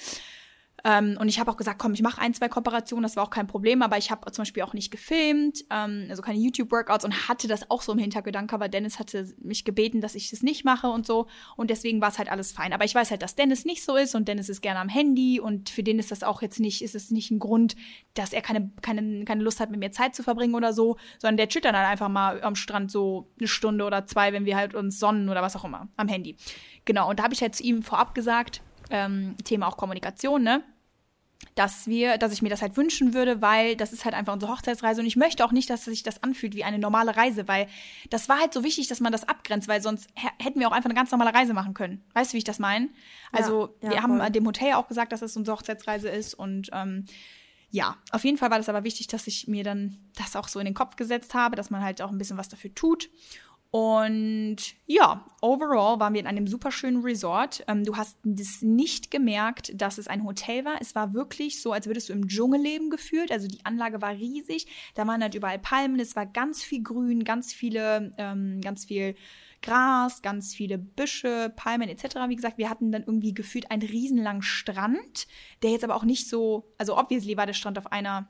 Ähm, und ich habe auch gesagt, komm, ich mache ein, zwei Kooperationen, das war auch kein Problem, aber ich habe zum Beispiel auch nicht gefilmt, ähm, also keine YouTube-Workouts und hatte das auch so im Hintergedanken, aber Dennis hatte mich gebeten, dass ich das nicht mache und so. Und deswegen war es halt alles fein. Aber ich weiß halt, dass Dennis nicht so ist und Dennis ist gerne am Handy und für den ist das auch jetzt nicht, ist es nicht ein Grund, dass er keine, keine, keine Lust hat, mit mir Zeit zu verbringen oder so, sondern der chillt dann halt einfach mal am Strand so eine Stunde oder zwei, wenn wir halt uns sonnen oder was auch immer, am Handy. Genau, und da habe ich halt zu ihm vorab gesagt, ähm, Thema auch Kommunikation, ne? Dass wir, dass ich mir das halt wünschen würde, weil das ist halt einfach unsere Hochzeitsreise und ich möchte auch nicht, dass sich das anfühlt wie eine normale Reise, weil das war halt so wichtig, dass man das abgrenzt, weil sonst hä- hätten wir auch einfach eine ganz normale Reise machen können. Weißt du, wie ich das meine? Also ja, wir haben voll. dem Hotel auch gesagt, dass es unsere Hochzeitsreise ist und ähm, ja, auf jeden Fall war das aber wichtig, dass ich mir dann das auch so in den Kopf gesetzt habe, dass man halt auch ein bisschen was dafür tut. Und ja, overall waren wir in einem super schönen Resort. Ähm, du hast das nicht gemerkt, dass es ein Hotel war. Es war wirklich so, als würdest du im Dschungel leben gefühlt. Also die Anlage war riesig. Da waren halt überall Palmen. Es war ganz viel Grün, ganz viele, ähm, ganz viel Gras, ganz viele Büsche, Palmen etc. Wie gesagt, wir hatten dann irgendwie gefühlt einen riesenlangen Strand, der jetzt aber auch nicht so, also obviously war der Strand auf einer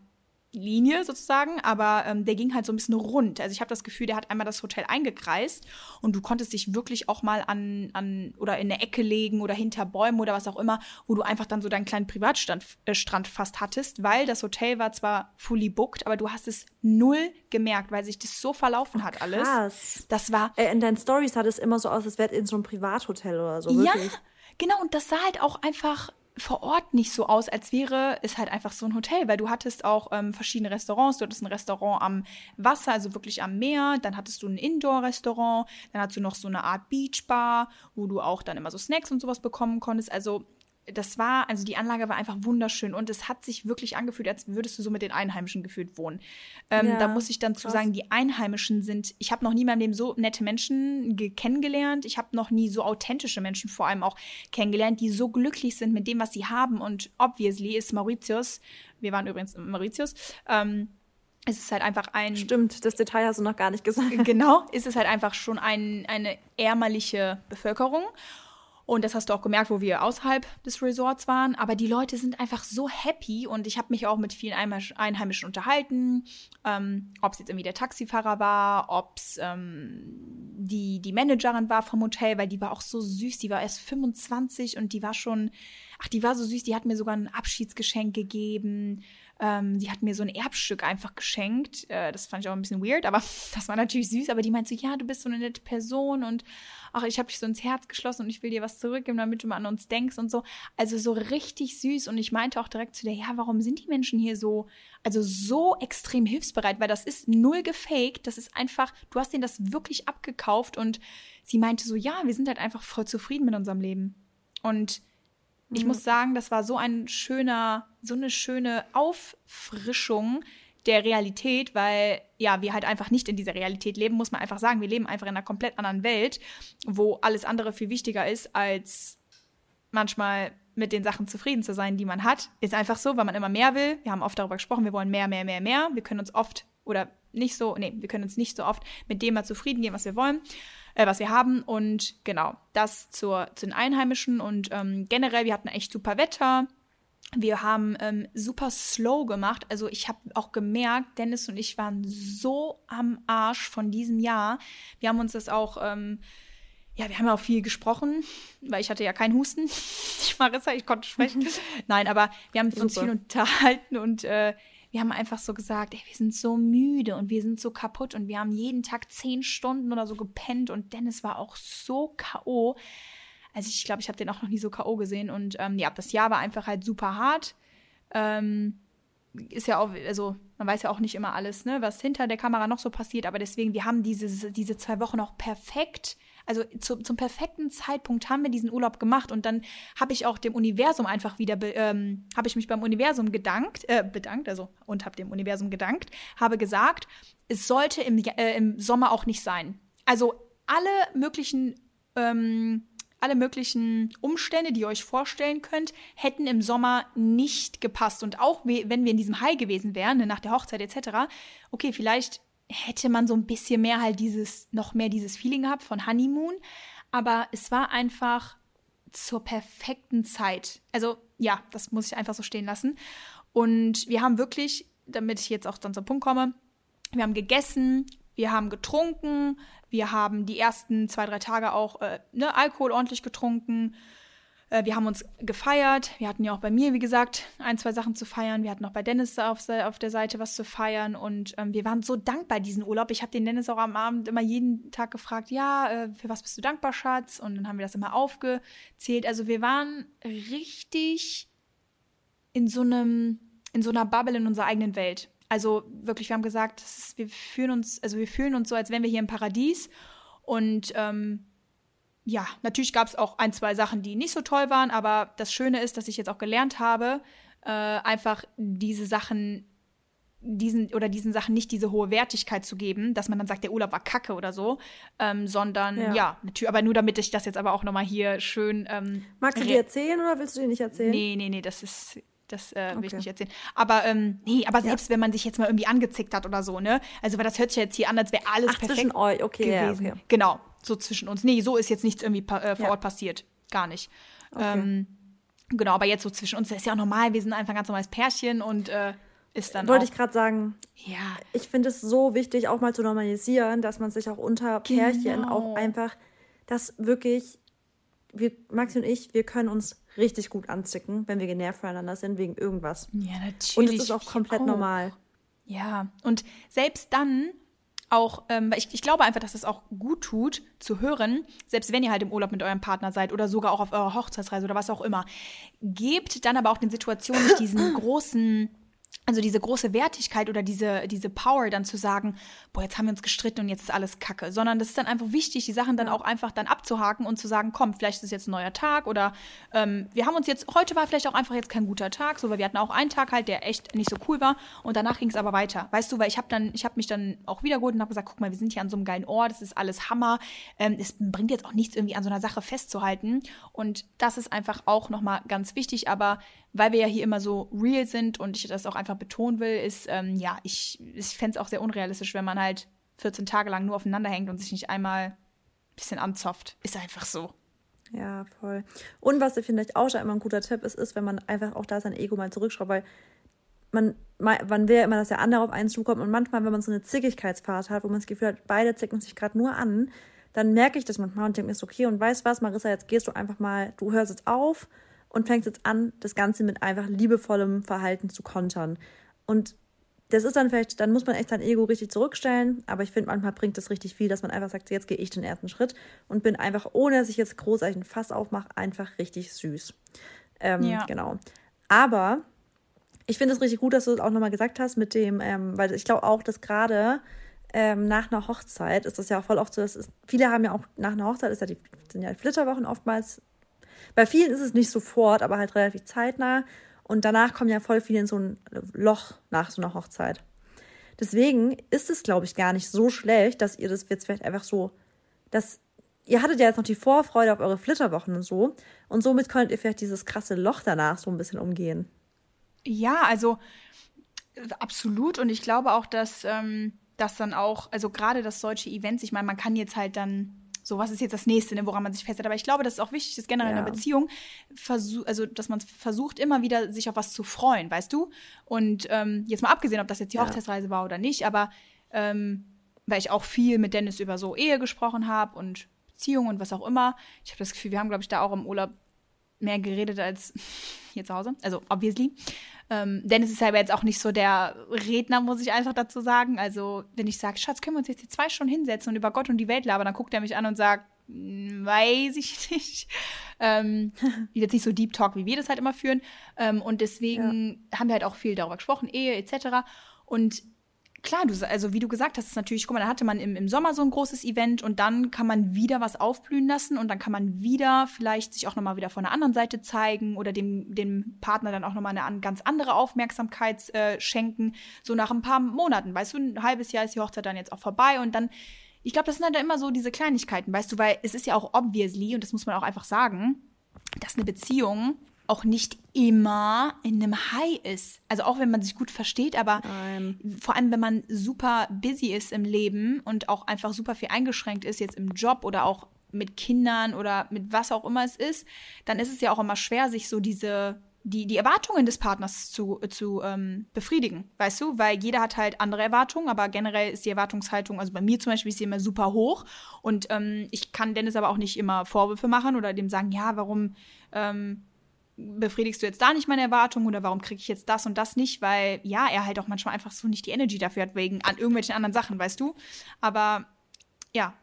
Linie sozusagen, aber ähm, der ging halt so ein bisschen rund. Also ich habe das Gefühl, der hat einmal das Hotel eingekreist und du konntest dich wirklich auch mal an, an oder in der Ecke legen oder hinter Bäumen oder was auch immer, wo du einfach dann so deinen kleinen Privatstrand äh, Strand fast hattest, weil das Hotel war zwar fully booked, aber du hast es null gemerkt, weil sich das so verlaufen hat alles. Krass. Das war Äh, in deinen Stories sah es immer so aus, als wäre in so einem Privathotel oder so. Ja, Wirklich. genau. Und das sah halt auch einfach vor Ort nicht so aus, als wäre es halt einfach so ein Hotel, weil du hattest auch ähm, verschiedene Restaurants. Du hattest ein Restaurant am Wasser, also wirklich am Meer. Dann hattest du ein Indoor-Restaurant. Dann hattest du noch so eine Art Beachbar, wo du auch dann immer so Snacks und sowas bekommen konntest. Also das war, also die Anlage war einfach wunderschön und es hat sich wirklich angefühlt, als würdest du so mit den Einheimischen gefühlt wohnen. Ähm, Ja, da muss ich dann zu sagen, die Einheimischen sind, ich habe noch nie in meinem Leben so nette Menschen ge- kennengelernt. Ich habe noch nie so authentische Menschen vor allem auch kennengelernt, die so glücklich sind mit dem, was sie haben. Und obviously ist Mauritius, wir waren übrigens in Mauritius, ähm, es ist halt einfach ein Stimmt, das Detail hast du noch gar nicht gesagt. genau, ist es halt einfach schon ein, eine ärmerliche Bevölkerung. Und das hast du auch gemerkt, wo wir außerhalb des Resorts waren. Aber die Leute sind einfach so happy und ich habe mich auch mit vielen Einheimisch- Einheimischen unterhalten. Ähm, ob es jetzt irgendwie der Taxifahrer war, ob es ähm, die, die Managerin war vom Hotel, weil die war auch so süß. Die war erst 25 und die war schon, ach, die war so süß. Die hat mir sogar ein Abschiedsgeschenk gegeben. Ähm, die hat mir so ein Erbstück einfach geschenkt. Äh, das fand ich auch ein bisschen weird, aber das war natürlich süß. Aber die meinte so, ja, du bist so eine nette Person und ach, ich habe dich so ins Herz geschlossen und ich will dir was zurückgeben, damit du mal an uns denkst und so. Also so richtig süß. Und ich meinte auch direkt zu der, ja, warum sind die Menschen hier so, also so extrem hilfsbereit? Weil das ist null gefaked. Das ist einfach, du hast denen das wirklich abgekauft und sie meinte so, ja, wir sind halt einfach voll zufrieden mit unserem Leben. Und ich muss sagen, das war so ein schöner, so eine schöne Auffrischung, der Realität, weil ja, wir halt einfach nicht in dieser Realität leben, muss man einfach sagen. Wir leben einfach in einer komplett anderen Welt, wo alles andere viel wichtiger ist, als manchmal mit den Sachen zufrieden zu sein, die man hat. Ist einfach so, weil man immer mehr will. Wir haben oft darüber gesprochen, wir wollen mehr, mehr, mehr, mehr. Wir können uns oft oder nicht so, nee, wir können uns nicht so oft mit dem mal zufrieden geben, was wir wollen, äh, was wir haben. Und genau, das zur, zu den Einheimischen. Und ähm, generell, wir hatten echt super Wetter. Wir haben ähm, super slow gemacht. Also ich habe auch gemerkt, Dennis und ich waren so am Arsch von diesem Jahr. Wir haben uns das auch, ähm, ja, wir haben ja auch viel gesprochen, weil ich hatte ja keinen Husten. Ich Marissa, ich konnte sprechen. Nein, aber wir haben uns viel unterhalten und äh, wir haben einfach so gesagt, ey, wir sind so müde und wir sind so kaputt und wir haben jeden Tag zehn Stunden oder so gepennt und Dennis war auch so K.O. Also ich glaube, ich habe den auch noch nie so K.O. gesehen und ähm, ja, das Jahr war einfach halt super hart. Ähm, ist ja auch, also man weiß ja auch nicht immer alles, ne, was hinter der Kamera noch so passiert, aber deswegen, wir haben diese, diese zwei Wochen auch perfekt also zu, zum perfekten Zeitpunkt haben wir diesen Urlaub gemacht und dann habe ich auch dem Universum einfach wieder, ähm, habe ich mich beim Universum gedankt, äh, bedankt, also und habe dem Universum gedankt, habe gesagt, es sollte im, äh, im Sommer auch nicht sein. Also alle möglichen ähm, alle möglichen Umstände, die ihr euch vorstellen könnt, hätten im Sommer nicht gepasst. Und auch wenn wir in diesem High gewesen wären, ne, nach der Hochzeit etc., okay, vielleicht hätte man so ein bisschen mehr halt dieses, noch mehr dieses Feeling gehabt von Honeymoon. Aber es war einfach zur perfekten Zeit. Also ja, das muss ich einfach so stehen lassen. Und wir haben wirklich, damit ich jetzt auch dann zum Punkt komme, wir haben gegessen, wir haben getrunken, wir haben die ersten zwei, drei Tage auch äh, ne, Alkohol ordentlich getrunken. Äh, wir haben uns gefeiert. Wir hatten ja auch bei mir, wie gesagt, ein, zwei Sachen zu feiern. Wir hatten auch bei Dennis auf, auf der Seite was zu feiern. Und ähm, wir waren so dankbar diesen Urlaub. Ich habe den Dennis auch am Abend immer jeden Tag gefragt, ja, äh, für was bist du dankbar, Schatz? Und dann haben wir das immer aufgezählt. Also wir waren richtig in so einem, in so einer Bubble in unserer eigenen Welt. Also wirklich, wir haben gesagt, ist, wir fühlen uns, also wir fühlen uns so, als wären wir hier im Paradies. Und ähm, ja, natürlich gab es auch ein, zwei Sachen, die nicht so toll waren, aber das Schöne ist, dass ich jetzt auch gelernt habe, äh, einfach diese Sachen, diesen oder diesen Sachen nicht diese hohe Wertigkeit zu geben, dass man dann sagt, der Urlaub war kacke oder so, ähm, sondern ja. ja, natürlich, aber nur damit ich das jetzt aber auch nochmal hier schön. Ähm, Magst du dir erzählen oder willst du dir nicht erzählen? Nee, nee, nee, das ist. Das äh, will okay. ich nicht erzählen. Aber ähm, nee, aber selbst ja. wenn man sich jetzt mal irgendwie angezickt hat oder so, ne? Also, weil das hört sich jetzt hier an, als wäre alles Ach, perfekt zwischen euch, okay, gewesen. Ja, okay. Genau so zwischen uns. Nee, so ist jetzt nichts irgendwie äh, vor ja. Ort passiert. Gar nicht. Okay. Ähm, genau, aber jetzt so zwischen uns, das ist ja auch normal, wir sind einfach ein ganz normales Pärchen und äh, ist dann. Wollte ich gerade sagen. Ja. Ich finde es so wichtig, auch mal zu normalisieren, dass man sich auch unter Pärchen genau. auch einfach, dass wirklich, wir, Maxi und ich, wir können uns richtig gut anzicken, wenn wir genervt voneinander sind, wegen irgendwas. Ja, natürlich. Und es ist auch komplett auch. normal. Ja, und selbst dann, auch, ähm, weil ich, ich glaube einfach, dass es auch gut tut, zu hören, selbst wenn ihr halt im Urlaub mit eurem Partner seid oder sogar auch auf eurer Hochzeitsreise oder was auch immer. Gebt dann aber auch den Situationen nicht diesen großen also diese große Wertigkeit oder diese, diese Power dann zu sagen, boah, jetzt haben wir uns gestritten und jetzt ist alles Kacke, sondern das ist dann einfach wichtig, die Sachen dann auch einfach dann abzuhaken und zu sagen, komm, vielleicht ist es jetzt ein neuer Tag oder ähm, wir haben uns jetzt, heute war vielleicht auch einfach jetzt kein guter Tag, so, weil wir hatten auch einen Tag halt, der echt nicht so cool war und danach ging es aber weiter, weißt du, weil ich habe dann, ich habe mich dann auch wiedergeholt und habe gesagt, guck mal, wir sind hier an so einem geilen Ort, das ist alles Hammer, ähm, es bringt jetzt auch nichts irgendwie an so einer Sache festzuhalten und das ist einfach auch nochmal ganz wichtig, aber weil wir ja hier immer so real sind und ich das auch einfach betonen will, ist, ähm, ja, ich, ich fände es auch sehr unrealistisch, wenn man halt 14 Tage lang nur aufeinander hängt und sich nicht einmal ein bisschen anzopft. Ist einfach so. Ja, voll. Und was ich vielleicht auch schon immer ein guter Tipp ist, ist, wenn man einfach auch da sein Ego mal zurückschraubt, weil man, man will ja immer, dass der andere auf einen zukommt und manchmal, wenn man so eine Zickigkeitsphase hat, wo man das Gefühl hat, beide zicken sich gerade nur an, dann merke ich das manchmal und denke mir, ist okay und weißt was, Marissa, jetzt gehst du einfach mal, du hörst jetzt auf und fängst jetzt an, das Ganze mit einfach liebevollem Verhalten zu kontern. Und das ist dann vielleicht, dann muss man echt sein Ego richtig zurückstellen, aber ich finde, manchmal bringt das richtig viel, dass man einfach sagt, jetzt gehe ich den ersten Schritt und bin einfach, ohne dass ich jetzt großartig ein Fass aufmache, einfach richtig süß. Ähm, ja. Genau. Aber ich finde es richtig gut, dass du es auch nochmal gesagt hast mit dem, ähm, weil ich glaube auch, dass gerade ähm, nach einer Hochzeit ist das ja auch voll oft so, dass es, viele haben ja auch nach einer Hochzeit, ist ja die, sind ja Flitterwochen oftmals bei vielen ist es nicht sofort, aber halt relativ zeitnah. Und danach kommen ja voll viele in so ein Loch nach so einer Hochzeit. Deswegen ist es, glaube ich, gar nicht so schlecht, dass ihr das jetzt vielleicht einfach so, dass ihr hattet ja jetzt noch die Vorfreude auf eure Flitterwochen und so. Und somit könnt ihr vielleicht dieses krasse Loch danach so ein bisschen umgehen. Ja, also absolut. Und ich glaube auch, dass ähm, das dann auch, also gerade das solche Events, ich meine, man kann jetzt halt dann so, was ist jetzt das nächste, ne, woran man sich festhält. Aber ich glaube, das ist auch wichtig, dass generell ja. in einer Beziehung, also dass man versucht, immer wieder sich auf was zu freuen, weißt du? Und ähm, jetzt mal abgesehen, ob das jetzt die ja. Hochzeitsreise war oder nicht, aber ähm, weil ich auch viel mit Dennis über so Ehe gesprochen habe und Beziehung und was auch immer. Ich habe das Gefühl, wir haben, glaube ich, da auch im Urlaub mehr geredet als hier zu Hause. Also, obviously. Ähm, Dennis ist aber jetzt auch nicht so der Redner, muss ich einfach dazu sagen. Also, wenn ich sage, Schatz, können wir uns jetzt hier zwei Stunden hinsetzen und über Gott und die Welt labern, dann guckt er mich an und sagt, hm, weiß ich nicht. Ähm, jetzt nicht so Deep Talk, wie wir das halt immer führen. Ähm, und deswegen ja. haben wir halt auch viel darüber gesprochen, Ehe etc. Und klar, du, also wie du gesagt hast, ist natürlich, guck mal, da hatte man im, im Sommer so ein großes Event und dann kann man wieder was aufblühen lassen und dann kann man wieder vielleicht sich auch nochmal wieder von der anderen Seite zeigen oder dem, dem Partner dann auch nochmal eine ganz andere Aufmerksamkeit äh, schenken. So nach ein paar Monaten, weißt du, ein halbes Jahr ist die Hochzeit dann jetzt auch vorbei und dann, ich glaube, das sind halt immer so diese Kleinigkeiten, weißt du, weil es ist ja auch obviously, und das muss man auch einfach sagen, dass eine Beziehung auch nicht immer in einem High ist. Also auch wenn man sich gut versteht, aber Nein. vor allem wenn man super busy ist im Leben und auch einfach super viel eingeschränkt ist jetzt im Job oder auch mit Kindern oder mit was auch immer es ist, dann ist es ja auch immer schwer, sich so diese die, die Erwartungen des Partners zu, zu ähm, befriedigen, weißt du? Weil jeder hat halt andere Erwartungen, aber generell ist die Erwartungshaltung, also bei mir zum Beispiel ist sie immer super hoch und ähm, ich kann Dennis aber auch nicht immer Vorwürfe machen oder dem sagen, ja, warum ähm, befriedigst du jetzt da nicht meine Erwartungen oder warum kriege ich jetzt das und das nicht, weil ja, er halt auch manchmal einfach so nicht die Energy dafür hat, wegen an irgendwelchen anderen Sachen, weißt du? Aber ja,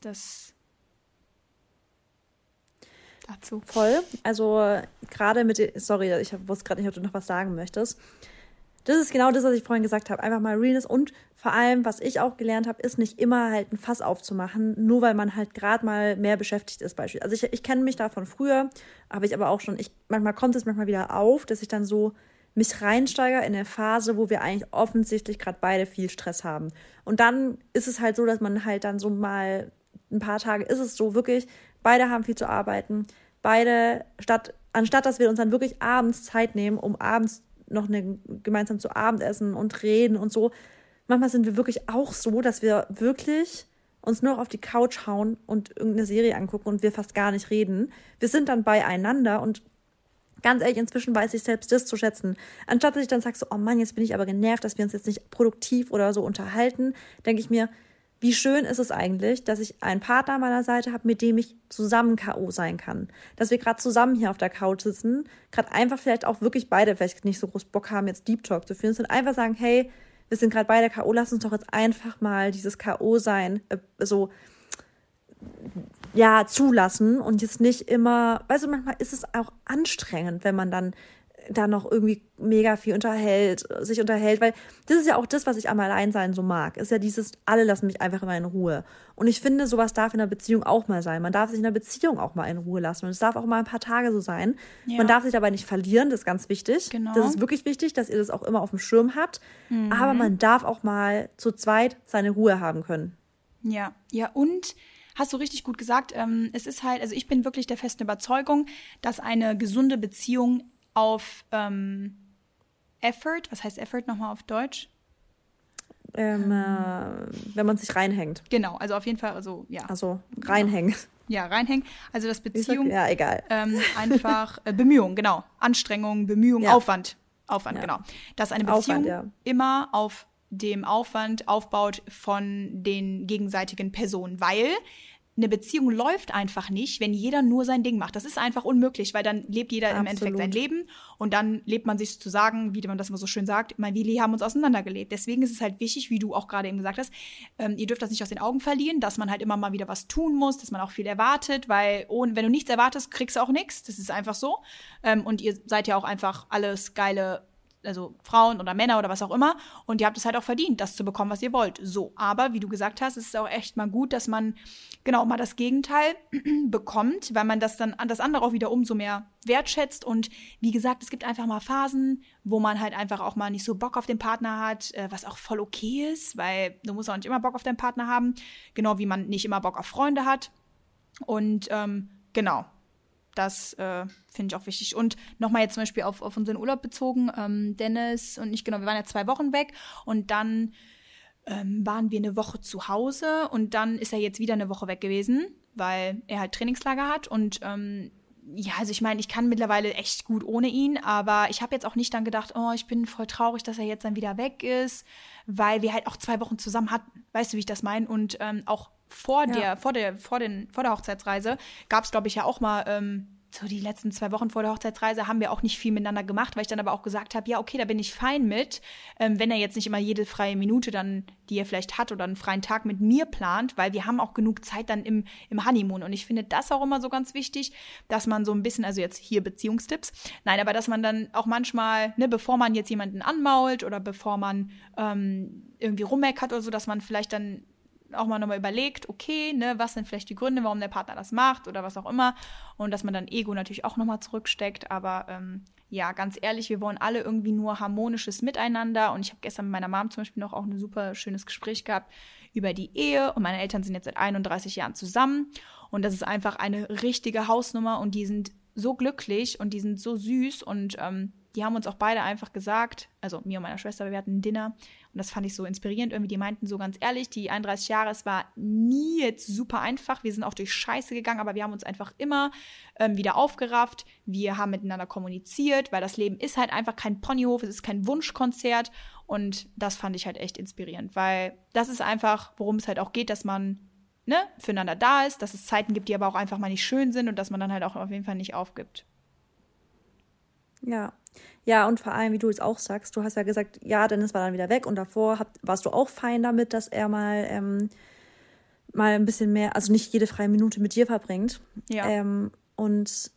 das dazu. Voll. Also gerade mit, sorry, ich wusste gerade nicht, ob du noch was sagen möchtest das ist genau das, was ich vorhin gesagt habe. Einfach mal Realness und vor allem, was ich auch gelernt habe, ist nicht immer halt ein Fass aufzumachen, nur weil man halt gerade mal mehr beschäftigt ist. Beispiel. Also ich, ich kenne mich da von früher, habe ich aber auch schon, ich, manchmal kommt es manchmal wieder auf, dass ich dann so mich reinsteige in eine Phase, wo wir eigentlich offensichtlich gerade beide viel Stress haben. Und dann ist es halt so, dass man halt dann so mal ein paar Tage ist es so wirklich, beide haben viel zu arbeiten, beide statt anstatt dass wir uns dann wirklich abends Zeit nehmen, um abends noch eine, gemeinsam zu Abend essen und reden und so. Manchmal sind wir wirklich auch so, dass wir wirklich uns nur auf die Couch hauen und irgendeine Serie angucken und wir fast gar nicht reden. Wir sind dann beieinander und ganz ehrlich, inzwischen weiß ich selbst das zu schätzen. Anstatt dass ich dann sage so, oh Mann, jetzt bin ich aber genervt, dass wir uns jetzt nicht produktiv oder so unterhalten, denke ich mir, wie schön ist es eigentlich, dass ich einen Partner an meiner Seite habe, mit dem ich zusammen K.O. sein kann. Dass wir gerade zusammen hier auf der Couch sitzen, gerade einfach vielleicht auch wirklich beide vielleicht nicht so groß Bock haben, jetzt Deep Talk zu führen, sondern einfach sagen, hey, wir sind gerade beide K.O., lass uns doch jetzt einfach mal dieses K.O. sein, äh, so, ja, zulassen und jetzt nicht immer, weißt du, manchmal ist es auch anstrengend, wenn man dann da noch irgendwie mega viel unterhält, sich unterhält, weil das ist ja auch das, was ich am Alleinsein so mag. Ist ja dieses, alle lassen mich einfach immer in Ruhe. Und ich finde, sowas darf in einer Beziehung auch mal sein. Man darf sich in einer Beziehung auch mal in Ruhe lassen. Und es darf auch mal ein paar Tage so sein. Ja. Man darf sich dabei nicht verlieren, das ist ganz wichtig. Genau. Das ist wirklich wichtig, dass ihr das auch immer auf dem Schirm habt. Mhm. Aber man darf auch mal zu zweit seine Ruhe haben können. Ja, ja, und hast du richtig gut gesagt. Ähm, es ist halt, also ich bin wirklich der festen Überzeugung, dass eine gesunde Beziehung auf ähm, Effort, was heißt Effort nochmal auf Deutsch? Ähm, äh, wenn man sich reinhängt. Genau, also auf jeden Fall, also ja. Also reinhängen. Ja, reinhängen. Also das Beziehung. Sag, ja, egal. Ähm, einfach äh, Bemühung, genau. Anstrengung, Bemühung, ja. Aufwand. Aufwand, ja. genau. Dass eine Beziehung Aufwand, ja. immer auf dem Aufwand aufbaut von den gegenseitigen Personen, weil eine Beziehung läuft einfach nicht, wenn jeder nur sein Ding macht. Das ist einfach unmöglich, weil dann lebt jeder Absolut. im Endeffekt sein Leben und dann lebt man sich sozusagen, wie man das immer so schön sagt, mein Willi haben uns auseinandergelebt. Deswegen ist es halt wichtig, wie du auch gerade eben gesagt hast, ähm, ihr dürft das nicht aus den Augen verlieren, dass man halt immer mal wieder was tun muss, dass man auch viel erwartet, weil ohne, wenn du nichts erwartest, kriegst du auch nichts. Das ist einfach so. Ähm, und ihr seid ja auch einfach alles geile also Frauen oder Männer oder was auch immer. Und ihr habt es halt auch verdient, das zu bekommen, was ihr wollt. So, aber wie du gesagt hast, ist es auch echt mal gut, dass man genau mal das Gegenteil bekommt, weil man das dann an das andere auch wieder umso mehr wertschätzt. Und wie gesagt, es gibt einfach mal Phasen, wo man halt einfach auch mal nicht so Bock auf den Partner hat, äh, was auch voll okay ist, weil du musst auch nicht immer Bock auf deinen Partner haben, genau wie man nicht immer Bock auf Freunde hat. Und ähm, genau, das äh, finde ich auch wichtig. Und nochmal jetzt zum Beispiel auf, auf unseren Urlaub bezogen. Ähm, Dennis und ich, genau, wir waren ja zwei Wochen weg und dann ähm, waren wir eine Woche zu Hause und dann ist er jetzt wieder eine Woche weg gewesen, weil er halt Trainingslager hat und ähm, ja, also ich meine, ich kann mittlerweile echt gut ohne ihn, aber ich habe jetzt auch nicht dann gedacht, oh, ich bin voll traurig, dass er jetzt dann wieder weg ist, weil wir halt auch zwei Wochen zusammen hatten. Weißt du, wie ich das meine? Und ähm, auch vor ja. der, vor der, vor den, vor der Hochzeitsreise gab es, glaube ich, ja auch mal ähm, so die letzten zwei Wochen vor der Hochzeitsreise haben wir auch nicht viel miteinander gemacht, weil ich dann aber auch gesagt habe, ja, okay, da bin ich fein mit, ähm, wenn er jetzt nicht immer jede freie Minute dann, die er vielleicht hat oder einen freien Tag mit mir plant, weil wir haben auch genug Zeit dann im, im Honeymoon. Und ich finde das auch immer so ganz wichtig, dass man so ein bisschen, also jetzt hier Beziehungstipps, nein, aber dass man dann auch manchmal, ne, bevor man jetzt jemanden anmault oder bevor man ähm, irgendwie rummeckert oder so, dass man vielleicht dann auch mal nochmal überlegt, okay, ne, was sind vielleicht die Gründe, warum der Partner das macht oder was auch immer. Und dass man dann Ego natürlich auch nochmal zurücksteckt. Aber ähm, ja, ganz ehrlich, wir wollen alle irgendwie nur harmonisches Miteinander. Und ich habe gestern mit meiner Mom zum Beispiel noch auch ein super schönes Gespräch gehabt über die Ehe. Und meine Eltern sind jetzt seit 31 Jahren zusammen. Und das ist einfach eine richtige Hausnummer. Und die sind so glücklich und die sind so süß. Und ähm, die haben uns auch beide einfach gesagt, also mir und meiner Schwester, wir hatten ein Dinner und das fand ich so inspirierend irgendwie. Die meinten so ganz ehrlich, die 31 Jahre, es war nie jetzt super einfach. Wir sind auch durch Scheiße gegangen, aber wir haben uns einfach immer ähm, wieder aufgerafft. Wir haben miteinander kommuniziert, weil das Leben ist halt einfach kein Ponyhof, es ist kein Wunschkonzert und das fand ich halt echt inspirierend, weil das ist einfach, worum es halt auch geht, dass man ne, füreinander da ist, dass es Zeiten gibt, die aber auch einfach mal nicht schön sind und dass man dann halt auch auf jeden Fall nicht aufgibt. Ja, ja, und vor allem, wie du es auch sagst, du hast ja gesagt, ja, Dennis war dann wieder weg und davor hab, warst du auch fein damit, dass er mal, ähm, mal ein bisschen mehr, also nicht jede freie Minute mit dir verbringt. Ja. Ähm, und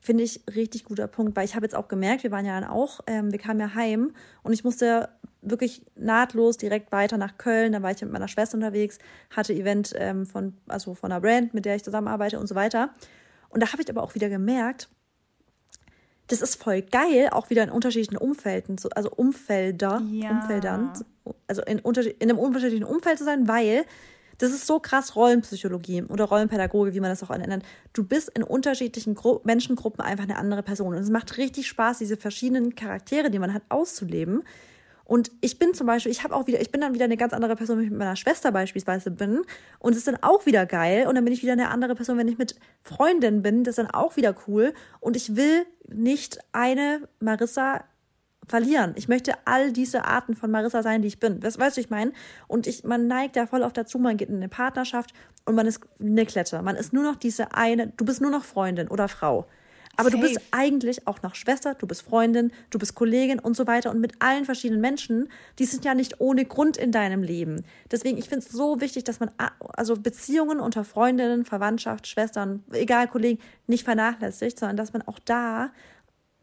finde ich richtig guter Punkt, weil ich habe jetzt auch gemerkt, wir waren ja dann auch, ähm, wir kamen ja heim und ich musste wirklich nahtlos direkt weiter nach Köln. Da war ich mit meiner Schwester unterwegs, hatte Event ähm, von, also von einer Brand, mit der ich zusammenarbeite und so weiter. Und da habe ich aber auch wieder gemerkt, das ist voll geil, auch wieder in unterschiedlichen Umfelden, also Umfelder, ja. Umfeldern, also in, in einem unterschiedlichen Umfeld zu sein, weil das ist so krass Rollenpsychologie oder Rollenpädagoge, wie man das auch nennt. Du bist in unterschiedlichen Gru Menschengruppen einfach eine andere Person. Und es macht richtig Spaß, diese verschiedenen Charaktere, die man hat, auszuleben. Und ich bin zum Beispiel, ich habe auch wieder, ich bin dann wieder eine ganz andere Person, wenn ich mit meiner Schwester beispielsweise bin. Und es ist dann auch wieder geil. Und dann bin ich wieder eine andere Person, wenn ich mit Freundinnen bin. Das ist dann auch wieder cool. Und ich will nicht eine Marissa verlieren. Ich möchte all diese Arten von Marissa sein, die ich bin. Das weißt du, ich meine? Und ich, man neigt ja voll oft dazu, man geht in eine Partnerschaft und man ist eine Klette. Man ist nur noch diese eine, du bist nur noch Freundin oder Frau. Aber Safe. du bist eigentlich auch noch Schwester, du bist Freundin, du bist Kollegin und so weiter. Und mit allen verschiedenen Menschen, die sind ja nicht ohne Grund in deinem Leben. Deswegen, ich finde es so wichtig, dass man also Beziehungen unter Freundinnen, Verwandtschaft, Schwestern, egal Kollegen, nicht vernachlässigt, sondern dass man auch da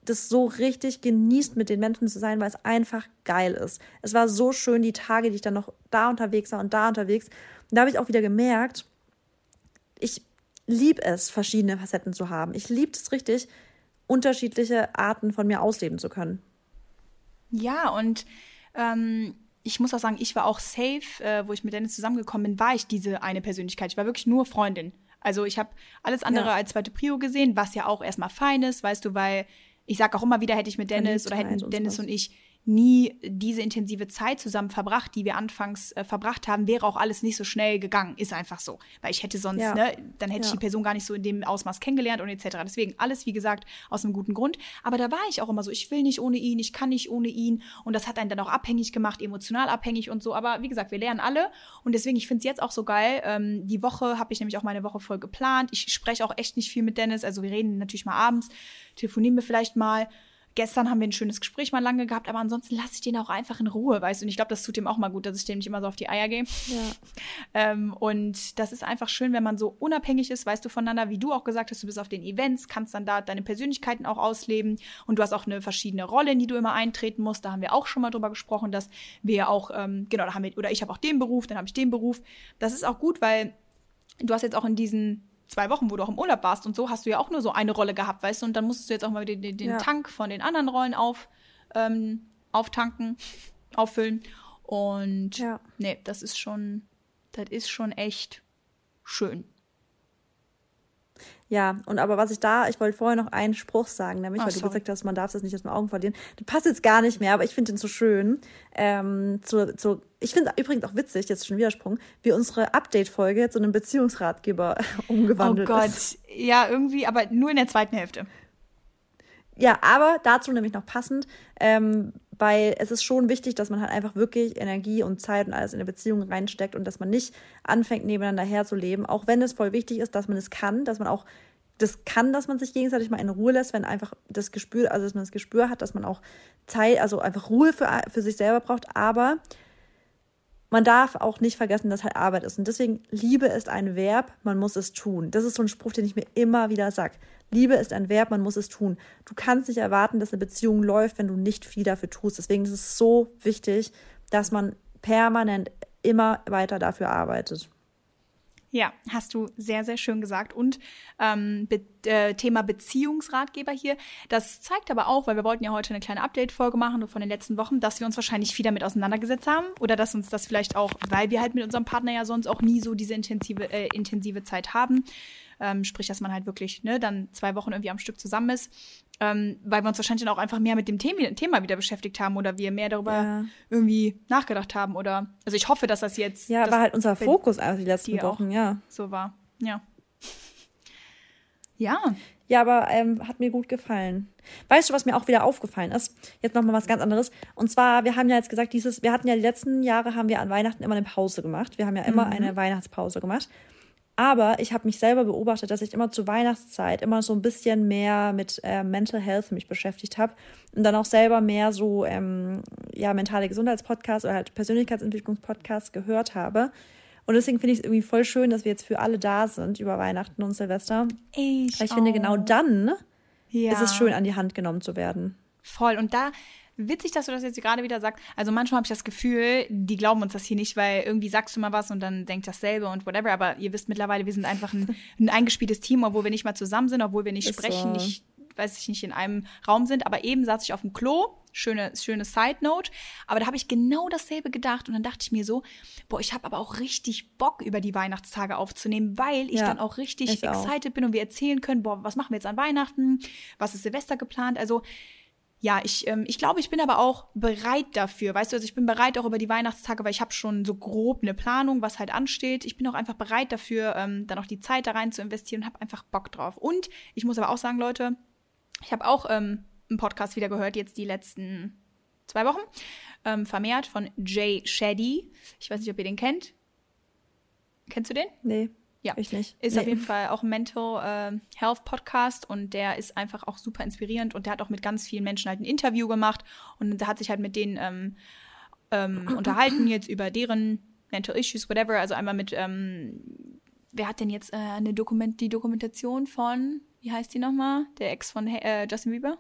das so richtig genießt, mit den Menschen zu sein, weil es einfach geil ist. Es war so schön, die Tage, die ich dann noch da unterwegs war und da unterwegs. Und da habe ich auch wieder gemerkt, ich liebe es, verschiedene Facetten zu haben. Ich liebe es richtig, unterschiedliche Arten von mir ausleben zu können. Ja, und ähm, ich muss auch sagen, ich war auch safe, äh, wo ich mit Dennis zusammengekommen bin, war ich diese eine Persönlichkeit. Ich war wirklich nur Freundin. Also ich habe alles andere ja. als zweite Prio gesehen, was ja auch erstmal fein ist, weißt du, weil ich sage auch immer wieder, hätte ich mit Dennis oder hätten Dennis und ich nie diese intensive Zeit zusammen verbracht, die wir anfangs äh, verbracht haben, wäre auch alles nicht so schnell gegangen. Ist einfach so. Weil ich hätte sonst, ja. ne, dann hätte ja. ich die Person gar nicht so in dem Ausmaß kennengelernt und etc. Deswegen alles, wie gesagt, aus einem guten Grund. Aber da war ich auch immer so, ich will nicht ohne ihn, ich kann nicht ohne ihn. Und das hat einen dann auch abhängig gemacht, emotional abhängig und so. Aber wie gesagt, wir lernen alle. Und deswegen, ich finde es jetzt auch so geil. Ähm, die Woche habe ich nämlich auch meine Woche voll geplant. Ich spreche auch echt nicht viel mit Dennis. Also wir reden natürlich mal abends, telefonieren wir vielleicht mal Gestern haben wir ein schönes Gespräch mal lange gehabt, aber ansonsten lasse ich den auch einfach in Ruhe, weißt du. Und ich glaube, das tut ihm auch mal gut, dass ich dem nicht immer so auf die Eier gehe. Ja. Ähm, und das ist einfach schön, wenn man so unabhängig ist, weißt du, voneinander, wie du auch gesagt hast, du bist auf den Events, kannst dann da deine Persönlichkeiten auch ausleben und du hast auch eine verschiedene Rolle, in die du immer eintreten musst. Da haben wir auch schon mal drüber gesprochen, dass wir auch, ähm, genau, da haben wir, oder ich habe auch den Beruf, dann habe ich den Beruf. Das ist auch gut, weil du hast jetzt auch in diesen zwei Wochen, wo du auch im Urlaub warst und so, hast du ja auch nur so eine Rolle gehabt, weißt du, und dann musstest du jetzt auch mal den, den, den Ja. Tank von den anderen Rollen auf, ähm, auftanken, auffüllen. Und Ja. nee, das ist schon, das ist schon echt schön. Ja, und aber was ich da, ich wollte vorher noch einen Spruch sagen, nämlich, Ah, weil du sorry. gesagt hast, man darf das nicht aus den Augen verlieren. Das passt jetzt gar nicht mehr, aber ich finde den so schön. Ähm, zu, zu, ich finde übrigens auch witzig, jetzt schon Widersprung, wie unsere Update-Folge zu einem Beziehungsratgeber Oh umgewandelt Gott, ist. ja, irgendwie, aber nur in der zweiten Hälfte. Ja, aber dazu nämlich noch passend, ähm, weil es ist schon wichtig, dass man halt einfach wirklich Energie und Zeit und alles in eine Beziehung reinsteckt und dass man nicht anfängt, nebeneinander herzuleben, auch wenn es voll wichtig ist, dass man es kann, dass man auch das kann, dass man sich gegenseitig mal in Ruhe lässt, wenn einfach das Gespür, also dass man das Gespür hat, dass man auch Zeit, also einfach Ruhe für, für sich selber braucht, aber man darf auch nicht vergessen, dass halt Arbeit ist. Und deswegen, Liebe ist ein Verb, man muss es tun. Das ist so ein Spruch, den ich mir immer wieder sag. Liebe ist ein Verb, man muss es tun. Du kannst nicht erwarten, dass eine Beziehung läuft, wenn du nicht viel dafür tust. Deswegen ist es so wichtig, dass man permanent immer weiter dafür arbeitet. Ja, hast du sehr, sehr schön gesagt. Und ähm, Be äh, Thema Beziehungsratgeber hier. Das zeigt aber auch, weil wir wollten ja heute eine kleine Update-Folge machen von den letzten Wochen, dass wir uns wahrscheinlich viel damit auseinandergesetzt haben oder dass uns das vielleicht auch, weil wir halt mit unserem Partner ja sonst auch nie so diese intensive, äh, intensive Zeit haben, ähm, sprich, dass man halt wirklich ne, dann zwei Wochen irgendwie am Stück zusammen ist, ähm, weil wir uns wahrscheinlich dann auch einfach mehr mit dem Thema, Thema wieder beschäftigt haben oder wir mehr darüber Ja. irgendwie nachgedacht haben oder, also ich hoffe, dass das jetzt Ja, das war halt unser Fokus einfach die letzten. Wochen, ja. so war. Ja. Ja. Ja, aber ähm, hat mir gut gefallen. Weißt du, was mir auch wieder aufgefallen ist? Jetzt nochmal was ganz anderes. Und zwar, wir haben ja jetzt gesagt, dieses, wir hatten ja die letzten Jahre, haben wir an Weihnachten immer eine Pause gemacht. Wir haben ja immer eine Weihnachtspause gemacht. Aber ich habe mich selber beobachtet, dass ich immer zur Weihnachtszeit immer so ein bisschen mehr mit äh, Mental Health mich beschäftigt habe und dann auch selber mehr so ähm, ja mentale Gesundheitspodcasts oder halt Persönlichkeitsentwicklungspodcasts gehört habe. Und deswegen finde ich es irgendwie voll schön, dass wir jetzt für alle da sind über Weihnachten und Silvester. Ich, Weil ich finde, genau dann ja. ist es schön, an die Hand genommen zu werden. Voll. Und da, witzig, dass du das jetzt gerade wieder sagst. Also manchmal habe ich das Gefühl, die glauben uns das hier nicht, weil irgendwie sagst du mal was und dann denkt dasselbe und whatever. Aber ihr wisst mittlerweile, wir sind einfach ein, ein eingespieltes Team, obwohl wir nicht mal zusammen sind, obwohl wir nicht Ist sprechen, so. nicht, weiß ich nicht, in einem Raum sind. Aber eben saß ich auf dem Klo. Schöne, schöne Side Note. Aber da habe ich genau dasselbe gedacht. Und dann dachte ich mir so, boah, ich habe aber auch richtig Bock, über die Weihnachtstage aufzunehmen, weil ich Ja, dann auch richtig ich auch. excited bin und wir erzählen können, boah, was machen wir jetzt an Weihnachten? Was ist Silvester geplant? Also, ja, ich, ähm, ich glaube, ich bin aber auch bereit dafür. Weißt du, also ich bin bereit auch über die Weihnachtstage, weil ich habe schon so grob eine Planung, was halt ansteht. Ich bin auch einfach bereit dafür, ähm, dann auch die Zeit da rein zu investieren und habe einfach Bock drauf. Und ich muss aber auch sagen, Leute, ich habe auch ähm, einen Podcast wieder gehört, jetzt die letzten zwei Wochen, ähm, vermehrt von Jay Shetty. Ich weiß nicht, ob ihr den kennt. Kennst du den? Nee, Ja. ich nicht. Ist nee. auf jeden Fall auch ein Mental äh, Health Podcast und der ist einfach auch super inspirierend und der hat auch mit ganz vielen Menschen halt ein Interview gemacht und hat sich halt mit denen ähm, ähm, unterhalten jetzt über deren Mental Issues, whatever. Also einmal mit, ähm, wer hat denn jetzt äh, eine Dokument, die Dokumentation von, wie heißt die nochmal? Der Ex von äh, Justin Bieber?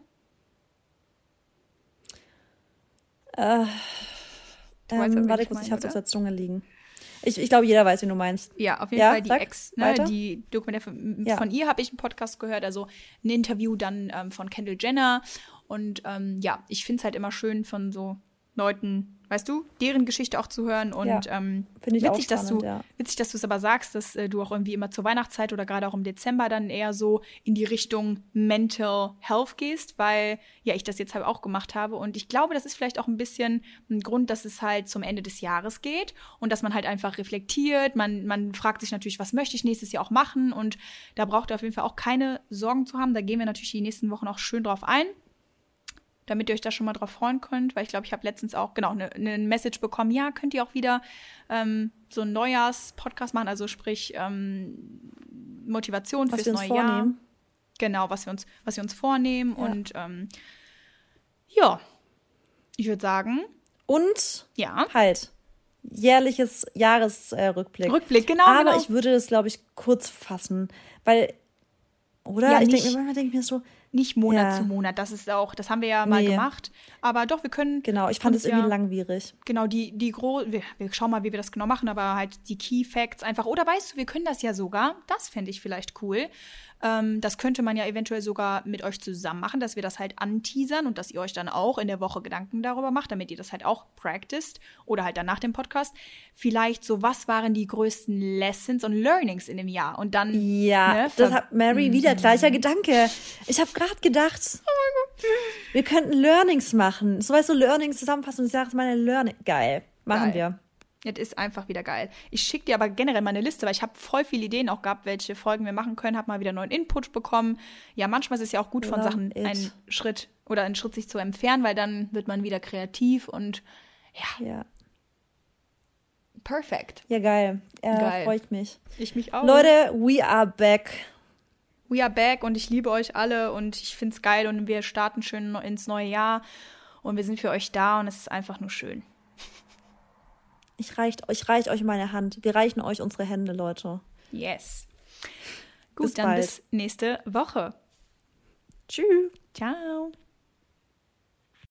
Äh, weißt, ähm, warte ich kurz, ich meine, habe es auf der Zunge liegen. Ich, ich glaube, jeder weiß, wie du meinst. Ja, auf jeden Ja, Fall die sag Ex, ne, weiter. die Dokumentation Ja. von ihr habe ich einen Podcast gehört, also ein Interview dann ähm, von Kendall Jenner. Und ähm, ja, ich finde es halt immer schön von so Leuten, weißt du, deren Geschichte auch zu hören. Und Ja, ähm, ich auch witzig, dass du, spannend, ja. witzig, dass du es aber sagst, dass äh, du auch irgendwie immer zur Weihnachtszeit oder gerade auch im Dezember dann eher so in die Richtung Mental Health gehst, weil ja ich das jetzt halt auch gemacht habe. Und ich glaube, das ist vielleicht auch ein bisschen ein Grund, dass es halt zum Ende des Jahres geht und dass man halt einfach reflektiert. Man, man fragt sich natürlich, was möchte ich nächstes Jahr auch machen? Und da braucht ihr auf jeden Fall auch keine Sorgen zu haben. Da gehen wir natürlich die nächsten Wochen auch schön drauf ein damit ihr euch da schon mal drauf freuen könnt, weil ich glaube, ich habe letztens auch genau eine ne Message bekommen, ja, könnt ihr auch wieder ähm, so einen Neujahrs-Podcast machen, also sprich ähm, Motivation Was fürs wir uns neue Jahr. vornehmen. Genau, was wir uns, was wir uns vornehmen Ja. und ähm, Ja, ich würde sagen, Und ja. halt, jährliches Jahresrückblick. Rückblick, genau, Aber genau. ich würde das, glaube ich, kurz fassen. Weil, oder? Ja, ich denke, ich mir so, Nicht Monat Ja. zu Monat, das ist auch, das haben wir ja mal Nee. gemacht. Aber doch, wir können. genau, ich fand es irgendwie ja, langwierig. Genau, die, die gro wir, wir schauen mal, wie wir das genau machen, aber halt die Key Facts einfach. Oder weißt du, wir können das ja sogar, das fände ich vielleicht cool. Ähm, das könnte man ja eventuell sogar mit euch zusammen machen, dass wir das halt anteasern und dass ihr euch dann auch in der Woche Gedanken darüber macht, damit ihr das halt auch practiced oder halt dann nach dem Podcast. Vielleicht so, was waren die größten Lessons und Learnings in dem Jahr? Und dann. Ja, ne, das hat Mary wieder gleicher Gedanke. Ich habe gerade gedacht, wir könnten Learnings machen. So weißt du, Learnings Zusammenfassung des Jahres, meine Learning. Geil. Machen Geil. wir. Es ist einfach wieder geil. Ich schicke dir aber generell meine Liste, weil ich habe voll viele Ideen auch gehabt, welche Folgen wir machen können, habe mal wieder neuen Input bekommen. Ja, manchmal ist es ja auch gut, von Love Sachen it. einen Schritt oder einen Schritt sich zu entfernen, weil dann wird man wieder kreativ und ja, Ja, perfekt. ja geil. Äh, Geil. Freue ich mich. Ich mich auch. Leute, we are back. we are back und ich liebe euch alle und ich finde es geil und wir starten schön ins neue Jahr und wir sind für euch da und es ist einfach nur schön. Ich reich, ich reich euch meine Hand. Wir reichen euch unsere Hände, Leute. Yes. Gut, Bis dann bald. bis nächste Woche. Tschüss. Ciao.